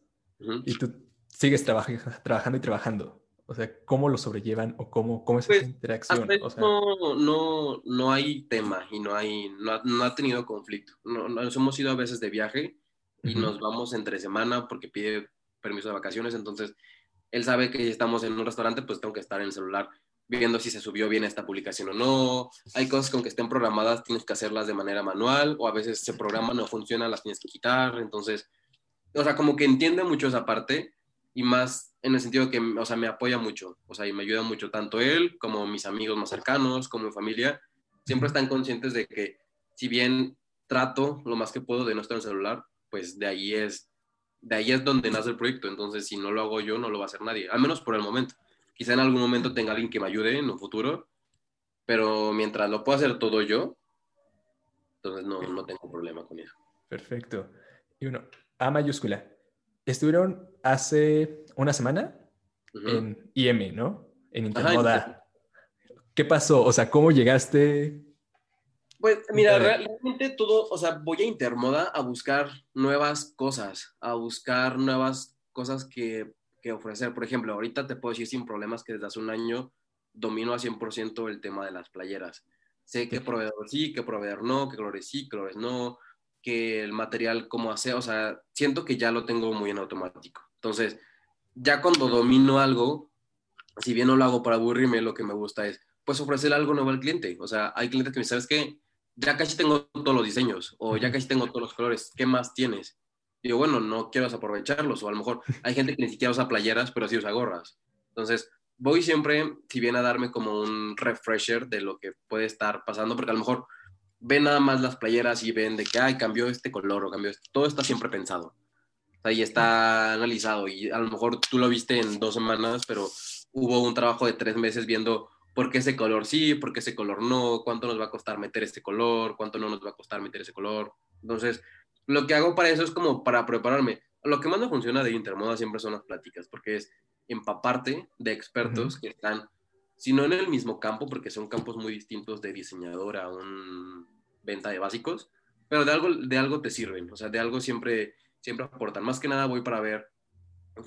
y tú sigues trabajando y trabajando. O sea, ¿cómo lo sobrellevan o cómo, cómo es esa pues, interacción? no, no, no hay tema y no, hay, no, ha, tenido conflicto. No, nos hemos ido a veces de viaje y nos vamos entre semana porque pide permiso de vacaciones, entonces él sabe que estamos en un restaurante, pues tengo que estar en el celular viendo si se subió bien esta publicación o no. Hay cosas con que estén programadas, tienes que hacerlas de manera manual o a veces se programa, no funciona, las tienes que quitar. Entonces, o sea, como que entiende mucho esa parte y más en el sentido que, o sea, me apoya mucho, o sea, y me ayuda mucho tanto él como mis amigos más cercanos, como mi familia, siempre están conscientes de que si bien trato lo más que puedo de no estar en el celular, pues de ahí es de ahí es donde nace el proyecto, entonces si no lo hago yo no lo va a hacer nadie, al menos por el momento. Quizá en algún momento tenga alguien que me ayude en un futuro, pero mientras lo puedo hacer todo yo, entonces no, no tengo problema con eso. Perfecto. Y uno, A mayúscula, estuvieron hace una semana en IM, ¿no? En Intermoda. ¿Qué pasó? O sea, ¿cómo llegaste? Pues mira, realmente todo, o sea, voy a Intermoda a buscar nuevas cosas, a buscar nuevas cosas que, que ofrecer. Por ejemplo, ahorita te puedo decir sin problemas que desde hace un año domino al 100% el tema de las playeras. Sé qué proveedor sí, qué proveedor no, qué colores sí, qué colores no, que el material como hace, o sea, siento que ya lo tengo muy en automático. Entonces, ya cuando domino algo, si bien no lo hago para aburrirme, lo que me gusta es, pues, ofrecer algo nuevo al cliente. O sea, hay clientes que me ¿sabes qué? Ya casi tengo todos los diseños o ya casi tengo todos los colores, ¿qué más tienes? Digo, bueno, no quiero aprovecharlos o a lo mejor hay gente que ni siquiera usa playeras, pero sí usa gorras. Entonces, voy siempre, si bien a darme como un refresher de lo que puede estar pasando, porque a lo mejor ven nada más las playeras y ven de que, ay, cambió este color o cambió este. Todo está siempre pensado. O sea, y está analizado. Y a lo mejor tú lo viste en dos semanas, pero hubo un trabajo de tres meses viendo por qué ese color sí, por qué ese color no, cuánto nos va a costar meter este color, cuánto no nos va a costar meter ese color. Entonces, lo que hago para eso es como para prepararme. Lo que más me funciona de Intermoda siempre son las pláticas, porque es empaparte de expertos que están, si no en el mismo campo, porque son campos muy distintos de diseñador a un venta de básicos, pero de algo, de algo te sirven, o sea, de algo siempre, siempre aportan. Más que nada voy para ver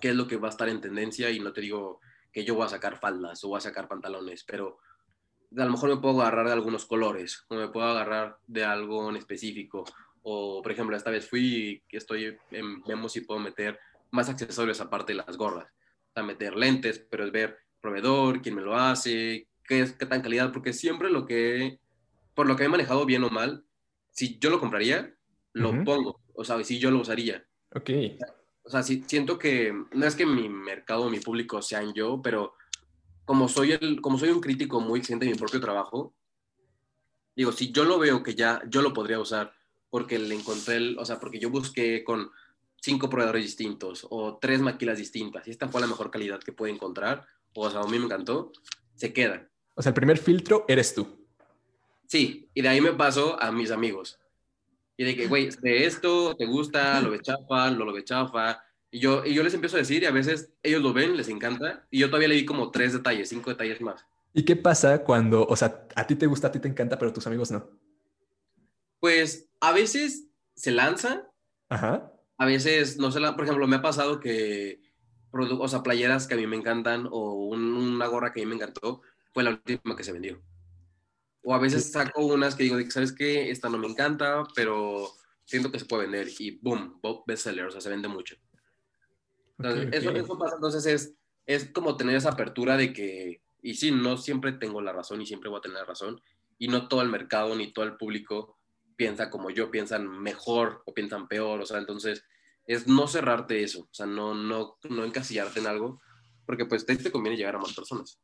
qué es lo que va a estar en tendencia y no te digo que yo voy a sacar faldas o voy a sacar pantalones, pero a lo mejor me puedo agarrar de algunos colores o me puedo agarrar de algo en específico. O, por ejemplo, esta vez fui y estoy en, vemos si puedo meter más accesorios aparte de las gorras. O sea, meter lentes, pero es ver proveedor, quién me lo hace, qué, es, qué tan calidad, porque siempre lo que, por lo que he manejado bien o mal, si yo lo compraría, lo pongo. O sea, si yo lo usaría. Ok. O sea, sí, siento que no es que mi mercado, mi público sean yo, pero como soy, el, como soy un crítico muy exigente de mi propio trabajo, digo, si yo lo veo que ya yo lo podría usar porque le encontré, el, o sea, porque yo busqué con cinco proveedores distintos o tres maquilas distintas y esta fue la mejor calidad que pude encontrar, o sea, a mí me encantó, se queda. O sea, el primer filtro eres tú. Sí, y de ahí me paso a mis amigos. Y de que, güey, de esto te gusta, lo ve chafa, lo lo ve chafa. Y yo, y yo les empiezo a decir y a veces ellos lo ven, les encanta. Y yo todavía le di como tres detalles, cinco detalles más. ¿Y qué pasa cuando, o sea, a ti te gusta, a ti te encanta, pero tus amigos no? Pues a veces se lanza. Ajá. A veces no se la, por ejemplo, me ha pasado que, o sea, playeras que a mí me encantan o una gorra que a mí me encantó, fue la última que se vendió. O a veces saco unas que digo, ¿sabes qué? Esta no me encanta, pero siento que se puede vender y boom, bestseller, o sea, se vende mucho. Entonces, Eso, pasa, entonces es, es como tener esa apertura de que, y sí, no siempre tengo la razón y siempre voy a tener la razón, y no todo el mercado ni todo el público piensa como yo, piensan mejor o piensan peor, o sea, entonces es no cerrarte eso, o sea, no, no, no encasillarte en algo, porque pues te, te conviene llegar a más personas.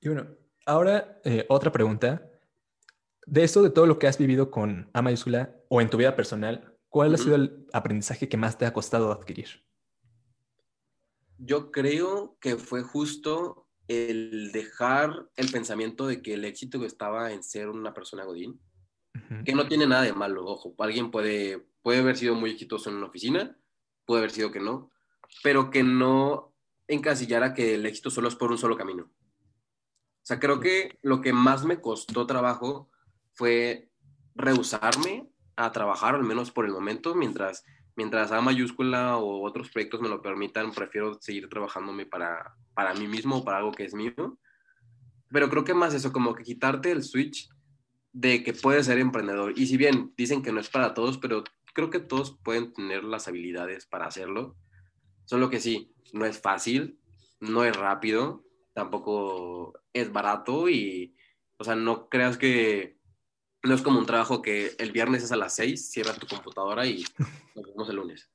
Y bueno, Ahora, eh, otra pregunta. De esto, de todo lo que has vivido con A mayúscula o en tu vida personal, ¿cuál ha sido el aprendizaje que más te ha costado adquirir? Yo creo que fue justo el dejar el pensamiento de que el éxito estaba en ser una persona godín, que no tiene nada de malo, ojo, alguien puede, puede haber sido muy exitoso en una oficina, puede haber sido que no, pero que no encasillara que el éxito solo es por un solo camino. O sea, creo que lo que más me costó trabajo fue rehusarme a trabajar, al menos por el momento, mientras, mientras A mayúscula o otros proyectos me lo permitan, prefiero seguir trabajándome para, para mí mismo o para algo que es mío. Pero creo que más eso, como que quitarte el switch de que puedes ser emprendedor. Y si bien dicen que no es para todos, pero creo que todos pueden tener las habilidades para hacerlo. Solo que sí, no es fácil, no es rápido, tampoco es barato y, o sea, no creas que no es como un trabajo que el viernes es a las 6, cierras tu computadora y nos vemos el lunes.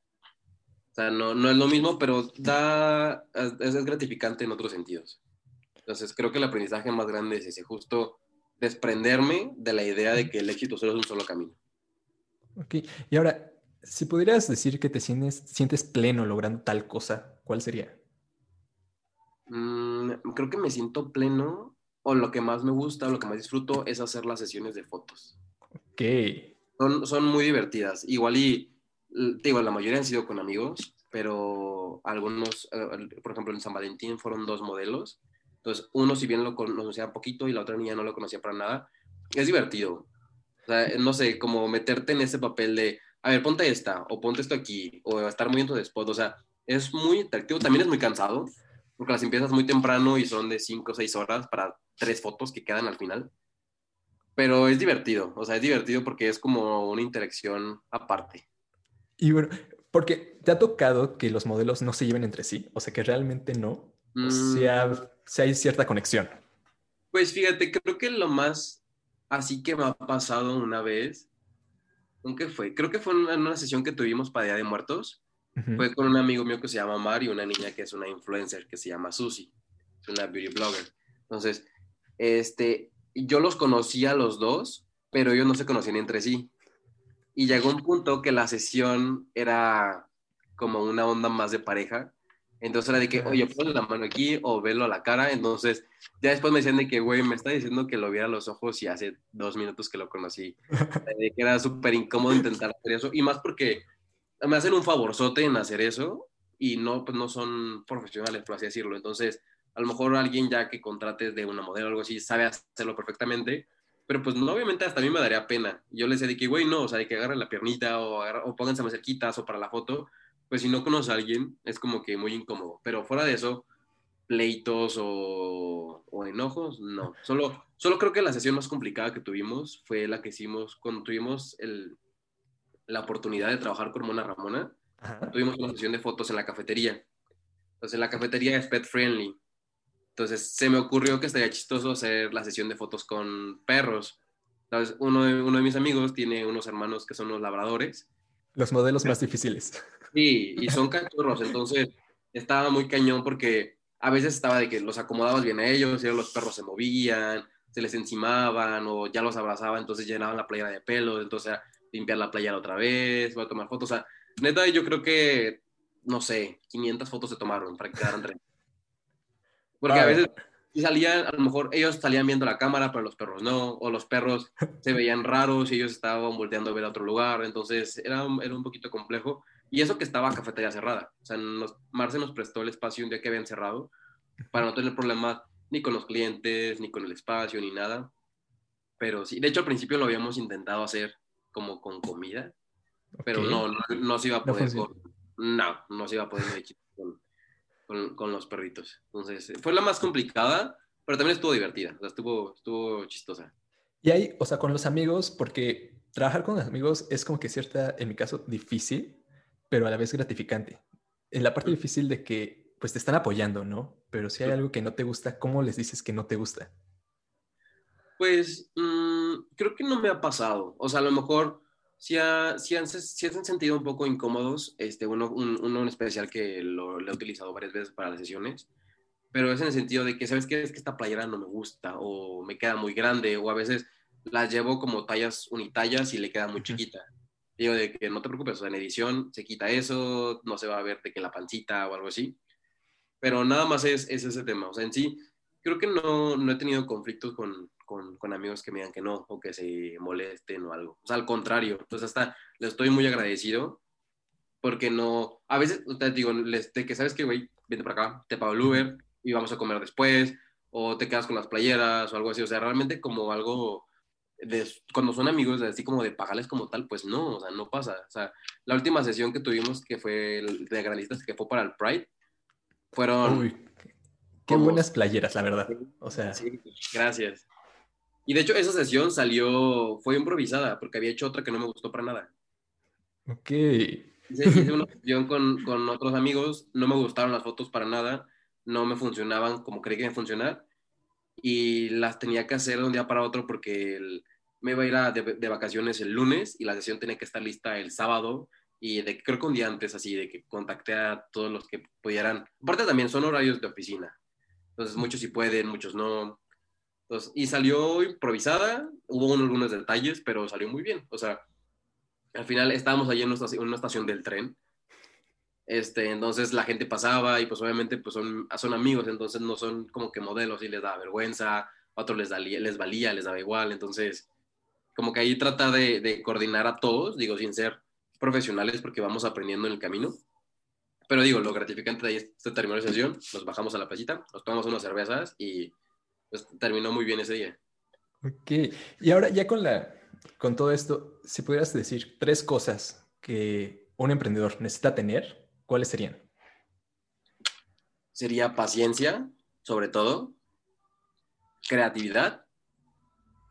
O sea, no, no es lo mismo, pero da, es, es, gratificante en otros sentidos. Entonces, creo que el aprendizaje más grande es ese, justo desprenderme de la idea de que el éxito solo es un solo camino. Ok, y ahora, si pudieras decir que te sientes, sientes pleno logrando tal cosa, ¿cuál sería? Mm, creo que me siento pleno o lo que más me gusta o lo que más disfruto es hacer las sesiones de fotos. Ok. Son, son muy divertidas. Igual y, digo, la mayoría han sido con amigos, pero algunos, eh, por ejemplo, en San Valentín fueron dos modelos. Entonces, uno si bien lo conocía poquito y la otra niña no lo conocía para nada, es divertido. O sea, no sé, como meterte en ese papel de, a ver, ponte esta, o ponte esto aquí, o estar muy en tu spot. O sea, es muy atractivo. También es muy cansado, porque las empiezas muy temprano y son de 5 o 6 horas para tres fotos que quedan al final. Pero es divertido, o sea, es divertido porque es como una interacción aparte. Y bueno, porque te ha tocado que los modelos no se lleven entre sí, o sea, que realmente no, o sea, mm. Si hay cierta conexión. Pues fíjate, creo que lo más así que me ha pasado una vez, ¿qué fue? Creo que fue en una sesión que tuvimos para Día de Muertos, fue con un amigo mío que se llama Mari y una niña que es una influencer que se llama Susi, es una beauty blogger. Entonces, este, yo los conocía a los dos, pero ellos no se conocían entre sí. Y llegó un punto que la sesión era como una onda más de pareja. Entonces era de que, oye, ponle la mano aquí o velo a la cara. Entonces, ya después me decían de que, güey, me está diciendo que lo viera a los ojos y hace dos minutos que lo conocí. de que era súper incómodo intentar hacer eso. Y más porque me hacen un favorzote en hacer eso y no, pues no son profesionales, por así decirlo. Entonces, a lo mejor alguien ya que contrates de una modelo o algo así sabe hacerlo perfectamente, pero pues no, obviamente hasta a mí me daría pena. Yo les decía de que, güey, no, o sea, de que agarren la piernita o, o pónganse más cerquitas o para la foto, pues si no conoces a alguien es como que muy incómodo. Pero fuera de eso, pleitos o, o, enojos, no. Solo, solo creo que la sesión más complicada que tuvimos fue la que hicimos cuando tuvimos el, la oportunidad de trabajar con Mona Ramona. Tuvimos una sesión de fotos en la cafetería. Entonces la cafetería es pet friendly. Entonces se me ocurrió que estaría chistoso hacer la sesión de fotos con perros. Entonces uno de, uno de mis amigos tiene unos hermanos que son los labradores. Los modelos más difíciles. Sí, y son cachorros. Entonces estaba muy cañón porque a veces estaba de que los acomodabas bien a ellos y los perros se movían, se les encimaban o ya los abrazaba, entonces llenaban la playera de pelo, entonces limpiar la playera otra vez, voy a tomar fotos. O sea, neta, yo creo que, no sé, 500 fotos se tomaron para que quedaran 30. Porque a veces salían, a lo mejor ellos salían viendo la cámara, pero los perros no, o los perros se veían raros y ellos estaban volteando a ver a otro lugar, entonces era, era un poquito complejo. Y eso que estaba cafetería cerrada, o sea, nos, Marce nos prestó el espacio un día que habían cerrado para no tener problemas ni con los clientes, ni con el espacio, ni nada. Pero sí, de hecho al principio lo habíamos intentado hacer como con comida, pero no, no, no, se iba a poder. No, no, se iba a poder con, con, los perritos. Entonces, fue la más complicada, pero también estuvo divertida, o sea, estuvo, estuvo chistosa. Y ahí, o sea, con los amigos, porque trabajar con los amigos es como que cierta, en mi caso, difícil, pero a la vez gratificante. En la parte difícil de que, pues, te están apoyando, ¿no? Pero si hay algo que no te gusta, ¿cómo les dices que no te gusta? Pues, mmm, creo que no me ha pasado. O sea, a lo mejor si, han, si han sentido un poco incómodos, este, uno, uno en especial que lo, he utilizado varias veces para las sesiones, pero es en el sentido de que, ¿sabes qué? Es que esta playera no me gusta o me queda muy grande o a veces las llevo como tallas unitallas y le queda muy chiquita. Digo de que no te preocupes, o sea, en edición se quita eso, no se va a ver de que la pancita o algo así. Pero nada más es, es ese tema. O sea, en sí, creo que no, no he tenido conflictos con, con, con, amigos que me digan que no o que se molesten o algo. O sea, al contrario, pues hasta les estoy muy agradecido porque no, a veces te digo, les, de que sabes que, güey, vente para acá, te pago el Uber y vamos a comer después o te quedas con las playeras o algo así. O sea, realmente como algo, de, cuando son amigos, así como de pagarles como tal, pues no, o sea, no pasa. O sea, la última sesión que tuvimos, que fue de grandistas, que fue para el Pride, fueron... Uy, qué buenas playeras, la verdad. O sea... Sí, gracias. Y de hecho, esa sesión salió, fue improvisada, porque había hecho otra que no me gustó para nada. Ok. Hice, una sesión con, con, otros amigos, no me gustaron las fotos para nada, no me funcionaban como creí que iban a funcionar, y las tenía que hacer de un día para otro porque me iba a ir a de, de, vacaciones el lunes y la sesión tenía que estar lista el sábado, y de, creo que un día antes, así, de que contacté a todos los que pudieran. Aparte también son horarios de oficina, entonces muchos sí pueden, muchos no y salió improvisada, hubo algunos detalles, pero salió muy bien. O sea, al final estábamos allí en una estación, una estación del tren. Este, entonces la gente pasaba y pues obviamente pues son, son amigos, entonces no son como que modelos y les da vergüenza, a otros les, les valía, les daba igual, entonces como que ahí trata de, de, coordinar a todos, digo, sin ser profesionales porque vamos aprendiendo en el camino. Pero digo, lo gratificante de ahí es terminó la sesión, nos bajamos a la playita, nos tomamos unas cervezas y pues, terminó muy bien ese día. Ok, y ahora ya con, la, con todo esto, si pudieras decir tres cosas que un emprendedor necesita tener, ¿cuáles serían? Sería paciencia, sobre todo, creatividad,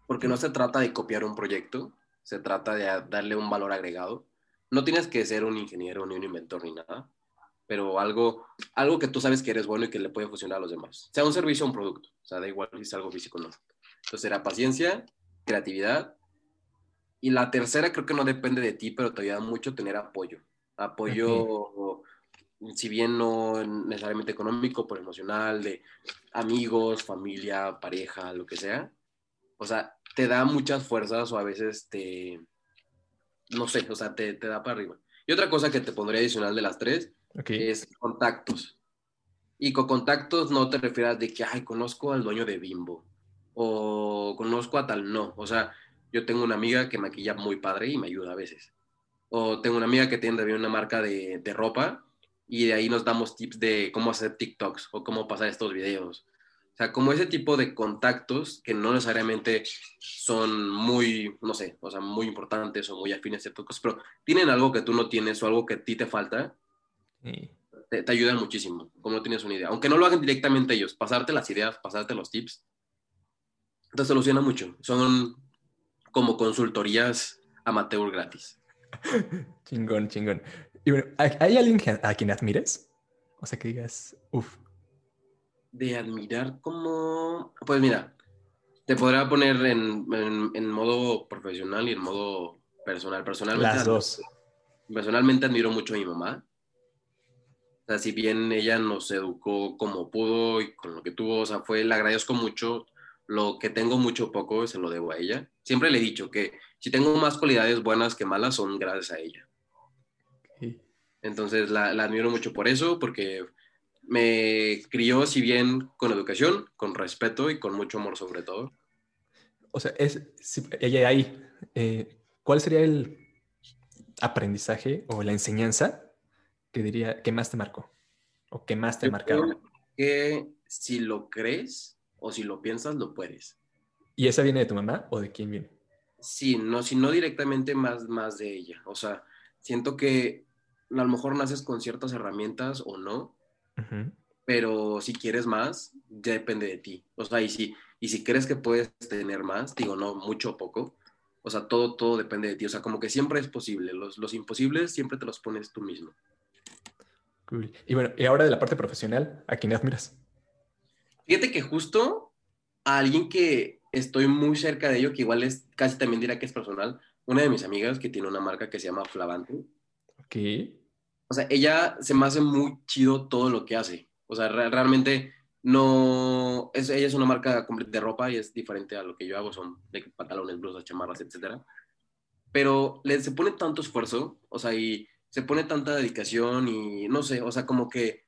porque no se trata de copiar un proyecto, se trata de darle un valor agregado. No tienes que ser un ingeniero ni un inventor ni nada pero algo, algo que tú sabes que eres bueno y que le puede funcionar a los demás. Sea un servicio o un producto, o sea, da igual si es algo físico o no. Entonces era paciencia, creatividad. Y la tercera creo que no depende de ti, pero te ayuda mucho tener apoyo. Apoyo, si bien no necesariamente económico, por emocional, de amigos, familia, pareja, lo que sea. O sea, te da muchas fuerzas o a veces te, no sé, o sea, te, te da para arriba. Y otra cosa que te pondría adicional de las tres es contactos. Y con contactos no te refieras de que, ay, conozco al dueño de Bimbo o conozco a tal, no. O sea, yo tengo una amiga que maquilla muy padre y me ayuda a veces. O tengo una amiga que tiene también una marca de, de ropa y de ahí nos damos tips de cómo hacer TikToks o cómo pasar estos videos. O sea, como ese tipo de contactos que no necesariamente son muy, no sé, o sea, muy importantes o muy afines a ciertas cosas, pero tienen algo que tú no tienes o algo que a ti te falta, te, te, ayudan muchísimo, como no tienes una idea. Aunque no lo hagan directamente ellos, pasarte las ideas, pasarte los tips, te soluciona mucho. Son como consultorías amateur gratis. chingón, chingón. Y bueno, ¿hay alguien a quien admires? O sea, que digas, uff, de admirar como, pues mira, te podrá poner en, en, modo profesional y en modo personal. Personalmente, Las dos. Personalmente admiro mucho a mi mamá. O sea, si bien ella nos educó como pudo y con lo que tuvo, o sea, fue, le agradezco mucho. Lo que tengo mucho poco se lo debo a ella. Siempre le he dicho que si tengo más cualidades buenas que malas son gracias a ella. Entonces la, la admiro mucho por eso, porque me crió, si bien con educación, con respeto y con mucho amor sobre todo. O sea, es, ella ahí, eh, ¿cuál sería el aprendizaje o la enseñanza que diría que más te marcó o que más te ha marcado? Que si lo crees o si lo piensas, lo puedes. ¿Y esa viene de tu mamá o de quién viene? Sí, no, si no directamente más, más de ella. O sea, siento que a lo mejor naces con ciertas herramientas o no, pero si quieres más, ya depende de ti. O sea, y si, y si crees que puedes tener más, digo, no, mucho o poco, o sea, todo, todo depende de ti. O sea, como que siempre es posible. Los, los imposibles siempre te los pones tú mismo. Y bueno, y ahora de la parte profesional, ¿a quién admiras? Fíjate que justo a alguien que estoy muy cerca de ello, que igual es, casi también dirá que es personal, una de mis amigas que tiene una marca que se llama Flavante. Ok o sea, ella se me hace muy chido todo lo que hace. O sea, realmente no, es, ella es una marca de ropa y es diferente a lo que yo hago, son de pantalones, blusas, chamarras, etc. Pero le, se pone tanto esfuerzo, o sea, y se pone tanta dedicación y no sé, o sea, como que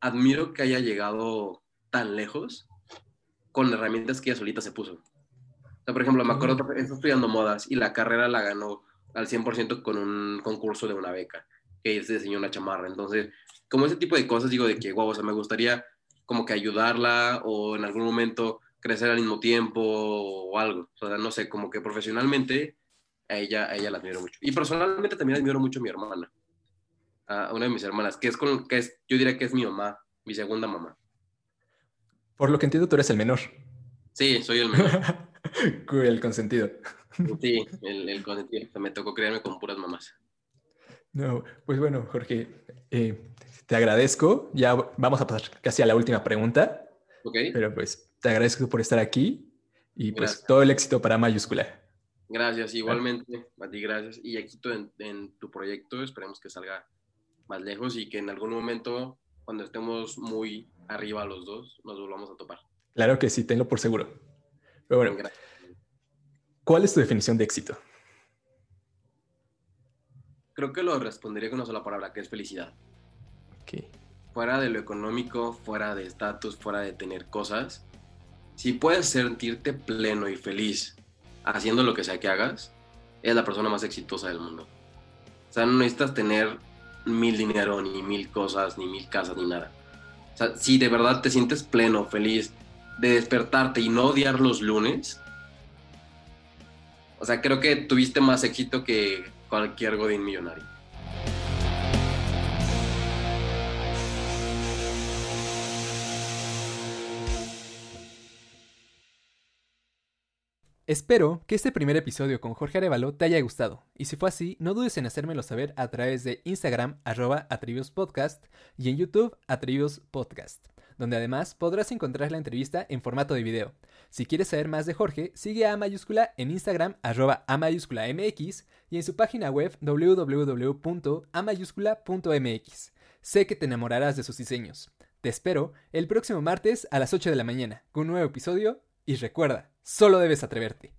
admiro que haya llegado tan lejos con herramientas que ella solita se puso. O sea, por ejemplo, me acuerdo está estudiando modas y la carrera la ganó al 100% con un concurso de una beca que se diseñó una chamarra. Entonces, como ese tipo de cosas, digo de que, wow, o sea, me gustaría como que ayudarla o en algún momento crecer al mismo tiempo o algo. O sea, no sé, como que profesionalmente a ella, a ella la admiro mucho. Y personalmente también admiro mucho a mi hermana, a una de mis hermanas, que es con, que es, yo diría que es mi mamá, mi segunda mamá. Por lo que entiendo, tú eres el menor. Sí, soy el menor. el consentido. Sí, el, el consentido. me tocó crearme con puras mamás. No, pues bueno, Jorge, eh, te agradezco. Ya vamos a pasar casi a la última pregunta. Ok. Pero pues te agradezco por estar aquí y pues todo el éxito para Mayúscula. Gracias, igualmente, a ti gracias. Y éxito en, en tu proyecto, esperemos que salga más lejos y que en algún momento, cuando estemos muy arriba los dos, nos volvamos a topar. Claro que sí, tenlo por seguro. Pero bueno, ¿cuál es tu definición de éxito? creo que lo respondería con una sola palabra, que es felicidad. Okay. Fuera de lo económico, fuera de estatus, fuera de tener cosas, si puedes sentirte pleno y feliz haciendo lo que sea que hagas, es la persona más exitosa del mundo. O sea, no necesitas tener mil dinero, ni mil cosas, ni mil casas, ni nada. O sea, si de verdad te sientes pleno, feliz de despertarte y no odiar los lunes, o sea, creo que tuviste más éxito que cualquier Godín millonario. Espero que este primer episodio con Jorge Arevalo te haya gustado, y si fue así, no dudes en hacérmelo saber a través de Instagram, arroba Podcast, y en YouTube, Atribios Podcast, donde además podrás encontrar la entrevista en formato de video. Si quieres saber más de Jorge, sigue a mayúscula en Instagram arroba a mx y en su página web www.amayúscula.mx. Sé que te enamorarás de sus diseños. Te espero el próximo martes a las 8 de la mañana con un nuevo episodio y recuerda, solo debes atreverte.